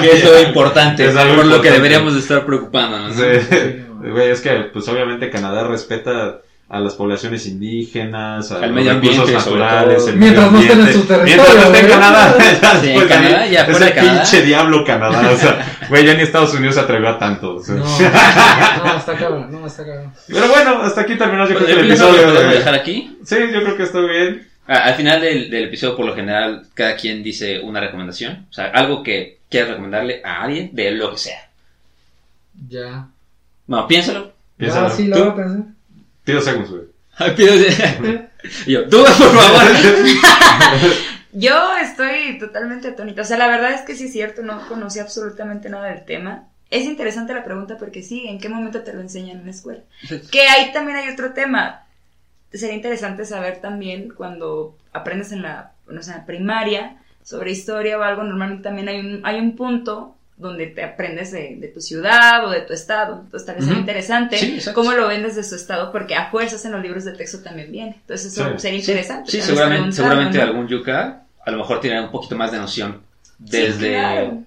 Que es lo importante, Es algo por lo que importante. deberíamos de estar preocupándonos. ¿no? Sí. Güey, es que, pues, obviamente Canadá respeta a las poblaciones indígenas, a Al los medio recursos ambiente, sobre naturales, el Mientras medio no estén en ambiente. su territorio, Mientras no esté en. Canadá. Ya Sí, en de ahí, Canadá, ya el de Canadá. pinche diablo Canadá. O sea, güey, ya ni Estados Unidos se atrevió a tanto. o sea. No, no, está cabrón, no, está cabrón. Pero bueno, hasta aquí terminó yo Pues, creo que el el episodio lo dejar aquí. Sí, yo creo que está bien. Ah, Al final del, del episodio, por lo general, cada quien dice una recomendación. O sea, algo que quieras recomendarle a alguien de lo que sea. Ya. Bueno, piénsalo. Piénsalo. Ah, sí, lo voy a pensar. Pido segundos, güey. Ay, pido- Y yo, duda, por favor. Yo estoy totalmente atónita. O sea, la verdad es que sí es cierto, no conocí absolutamente nada del tema. Es interesante la pregunta porque sí, ¿en qué momento te lo enseñan en la escuela? Que ahí también hay otro tema. Sería interesante saber también cuando aprendes en la, no sé, en la primaria sobre historia o algo, normalmente también hay un, hay un punto donde te aprendes de, de tu ciudad o de tu estado. Entonces tal vez sería Ujú. interesante Sí, cómo lo ven desde su estado, porque a fuerzas en los libros de texto también viene. Entonces eso Sí. sería interesante. Sí, seguramente, preguntarlo, seguramente ¿no? algún yuca a lo mejor tiene un poquito más de noción desde... claro.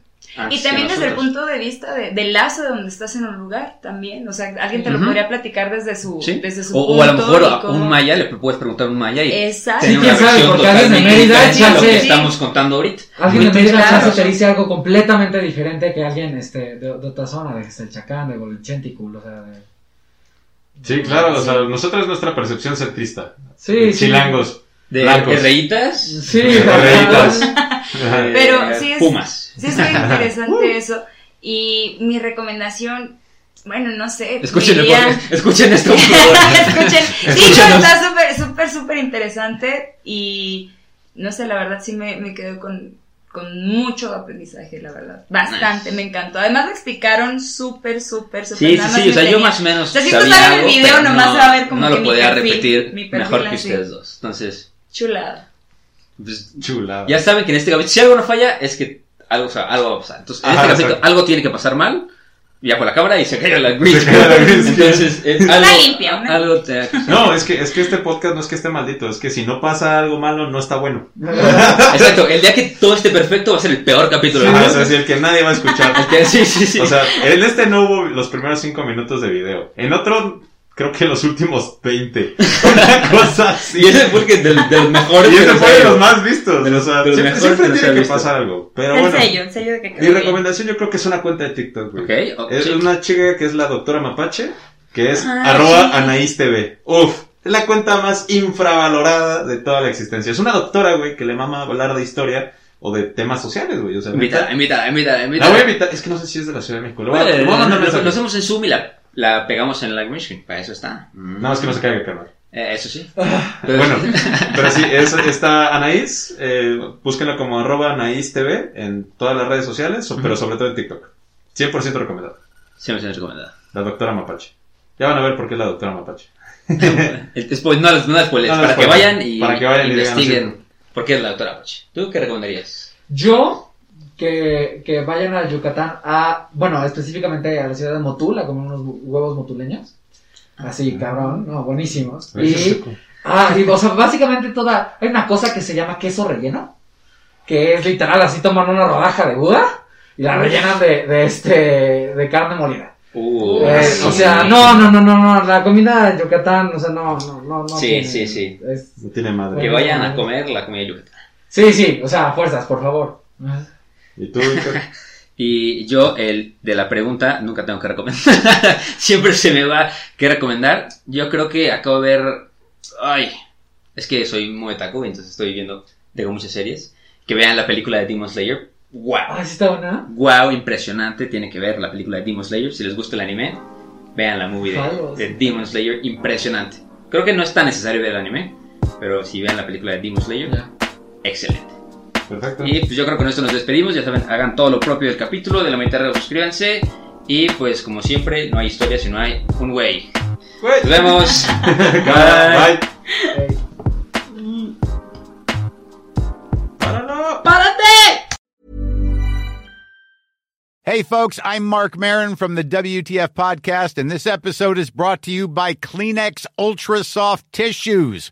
Y también desde el punto de vista de, del lazo de donde estás en un lugar también. O sea, alguien te lo podría platicar desde su, Sí. desde su O, punto. o a lo mejor a un maya le puedes preguntar a un maya y Exacto. tener Sí, una quién sabe, porque alguien de Mérida, lo que estamos contando ahorita. Alguien de Mérida claro. te dice algo completamente diferente que alguien este, de, de otra zona, de el Chacán, de Golenchenticul, o sea, de... Sí, claro, o sea, nosotros nuestra percepción centrista. Sí, sí. Chilangos. De. Sí, de Herreitas. Ajá. Ajá. Pero sí es- Pumas. Sí, es muy interesante eso. Y mi recomendación, bueno, no sé. Escuchen, diría-. Escuchen esto, por favor. Escuchen. Sí, no, está súper, súper, súper interesante. Y no sé, la verdad sí me, me quedo con, con mucho aprendizaje, la verdad. Bastante, Nice. me encantó. Además lo explicaron súper, súper, súper. Sí, sí, o sea, me yo más o menos. O sea, si sabía tú sabes el video, nomás no, se va a ver como No que lo mi podía perfil, repetir mi perfil mejor que así. ustedes dos. Entonces, Chulada. pues, Chulada. ya saben que en este capítulo, si algo no falla, es que algo, o sea, algo va a pasar. Entonces, en Ajá, este capítulo, algo tiene que pasar mal. Ya por la cámara y se cayó la screen. Entonces, algo, limpia, una algo te No, es que, es que este podcast no es que esté maldito, es que si no pasa algo malo, no está bueno. Exacto, el día que todo esté perfecto va a ser el peor capítulo sea, si el que nadie va a escuchar. Sí, sí, sí. O sea, en este no hubo los primeros cinco minutos de video. En otro, creo que los últimos 20. Una cosa así. y ese fue el que del, del mejor Y ese nos fue de los más vistos. De los- o sea, de los siempre, mejores siempre que nos tiene que visto. pasar algo. Pero el bueno, sello, el sello de que mi recomendación yo creo que es una cuenta de TikTok, güey. Ok, ok, Es sí. una chica que es la doctora Mapache, que es Ah, arroba sí. Anaís TV. Uf, es la cuenta más infravalorada de toda la existencia. Es una doctora, güey, que le mama hablar de historia o de temas sociales, güey. O sea, Invita, neta, invita, invita, La invita. voy a invitar, es que no sé si es de la Ciudad de México. Le voy a, Vale, le voy a mandar lo, mensaje. lo hacemos en Zoom y la, la pegamos en la green screen. Para eso está. Nada más que no se caiga el canal. Eh, eso sí. Bueno, pero sí, es, está Anaís, eh, búsquenla como arroba Anaís TV en todas las redes sociales, so- pero sobre todo en TikTok. 100% recomendado. Siempre se nos recomendada. La doctora Mapache. Ya van a ver por qué es la doctora Mapache. El- después, no, las- no spoilers, No las para que vayan y, Para que vayan y digan investiguen así. por qué es la doctora Pochi. ¿Tú qué recomendarías? Yo, que, que vayan a Yucatán a, bueno, específicamente a la ciudad de Motul, a comer unos hu- huevos motuleños. Así, cabrón, no, buenísimos. Y, ah, y, o sea, básicamente toda, hay una cosa que se llama queso relleno, que es literal, así toman una rodaja de Buda y la rellenan de, de este, de carne molida. Uh, Eh, sí. O sea, no, no, no, no, no, la comida de Yucatán, o sea, no, no, no, no. Sí, tiene- sí, sí. es- No tiene madre. Que vayan a comer la comida de Yucatán. sí, sí, o sea, fuerzas, por favor. ¿Y tú, Víctor? Y yo, el de la pregunta, nunca tengo que recomendar. Siempre se me va que recomendar. Yo creo que acabo de ver. Ay, es que soy muy otaku, entonces estoy viendo. Tengo muchas series. Que vean la película de Demon Slayer. ¡Wow! Ah, sí está buena. ¡Wow! Impresionante. Tiene que ver la película de Demon Slayer. Si les gusta el anime, vean la movie de, de Demon Slayer. Impresionante. Creo que no es tan necesario ver el anime. Pero si vean la película de Demon Slayer, Ya. excelente. Perfecto. Y pues yo creo que con esto nos despedimos. Ya saben, hagan todo lo propio del capítulo. De la mitad suscríbanse. Y pues como siempre, no hay historia si no hay un güey. Nos vemos. Bye. Ey. ¡Páralo! Hey, folks, I'm Mark Marin from the WTF Podcast, and this episode is brought to you by Kleenex Ultra Soft Tissues,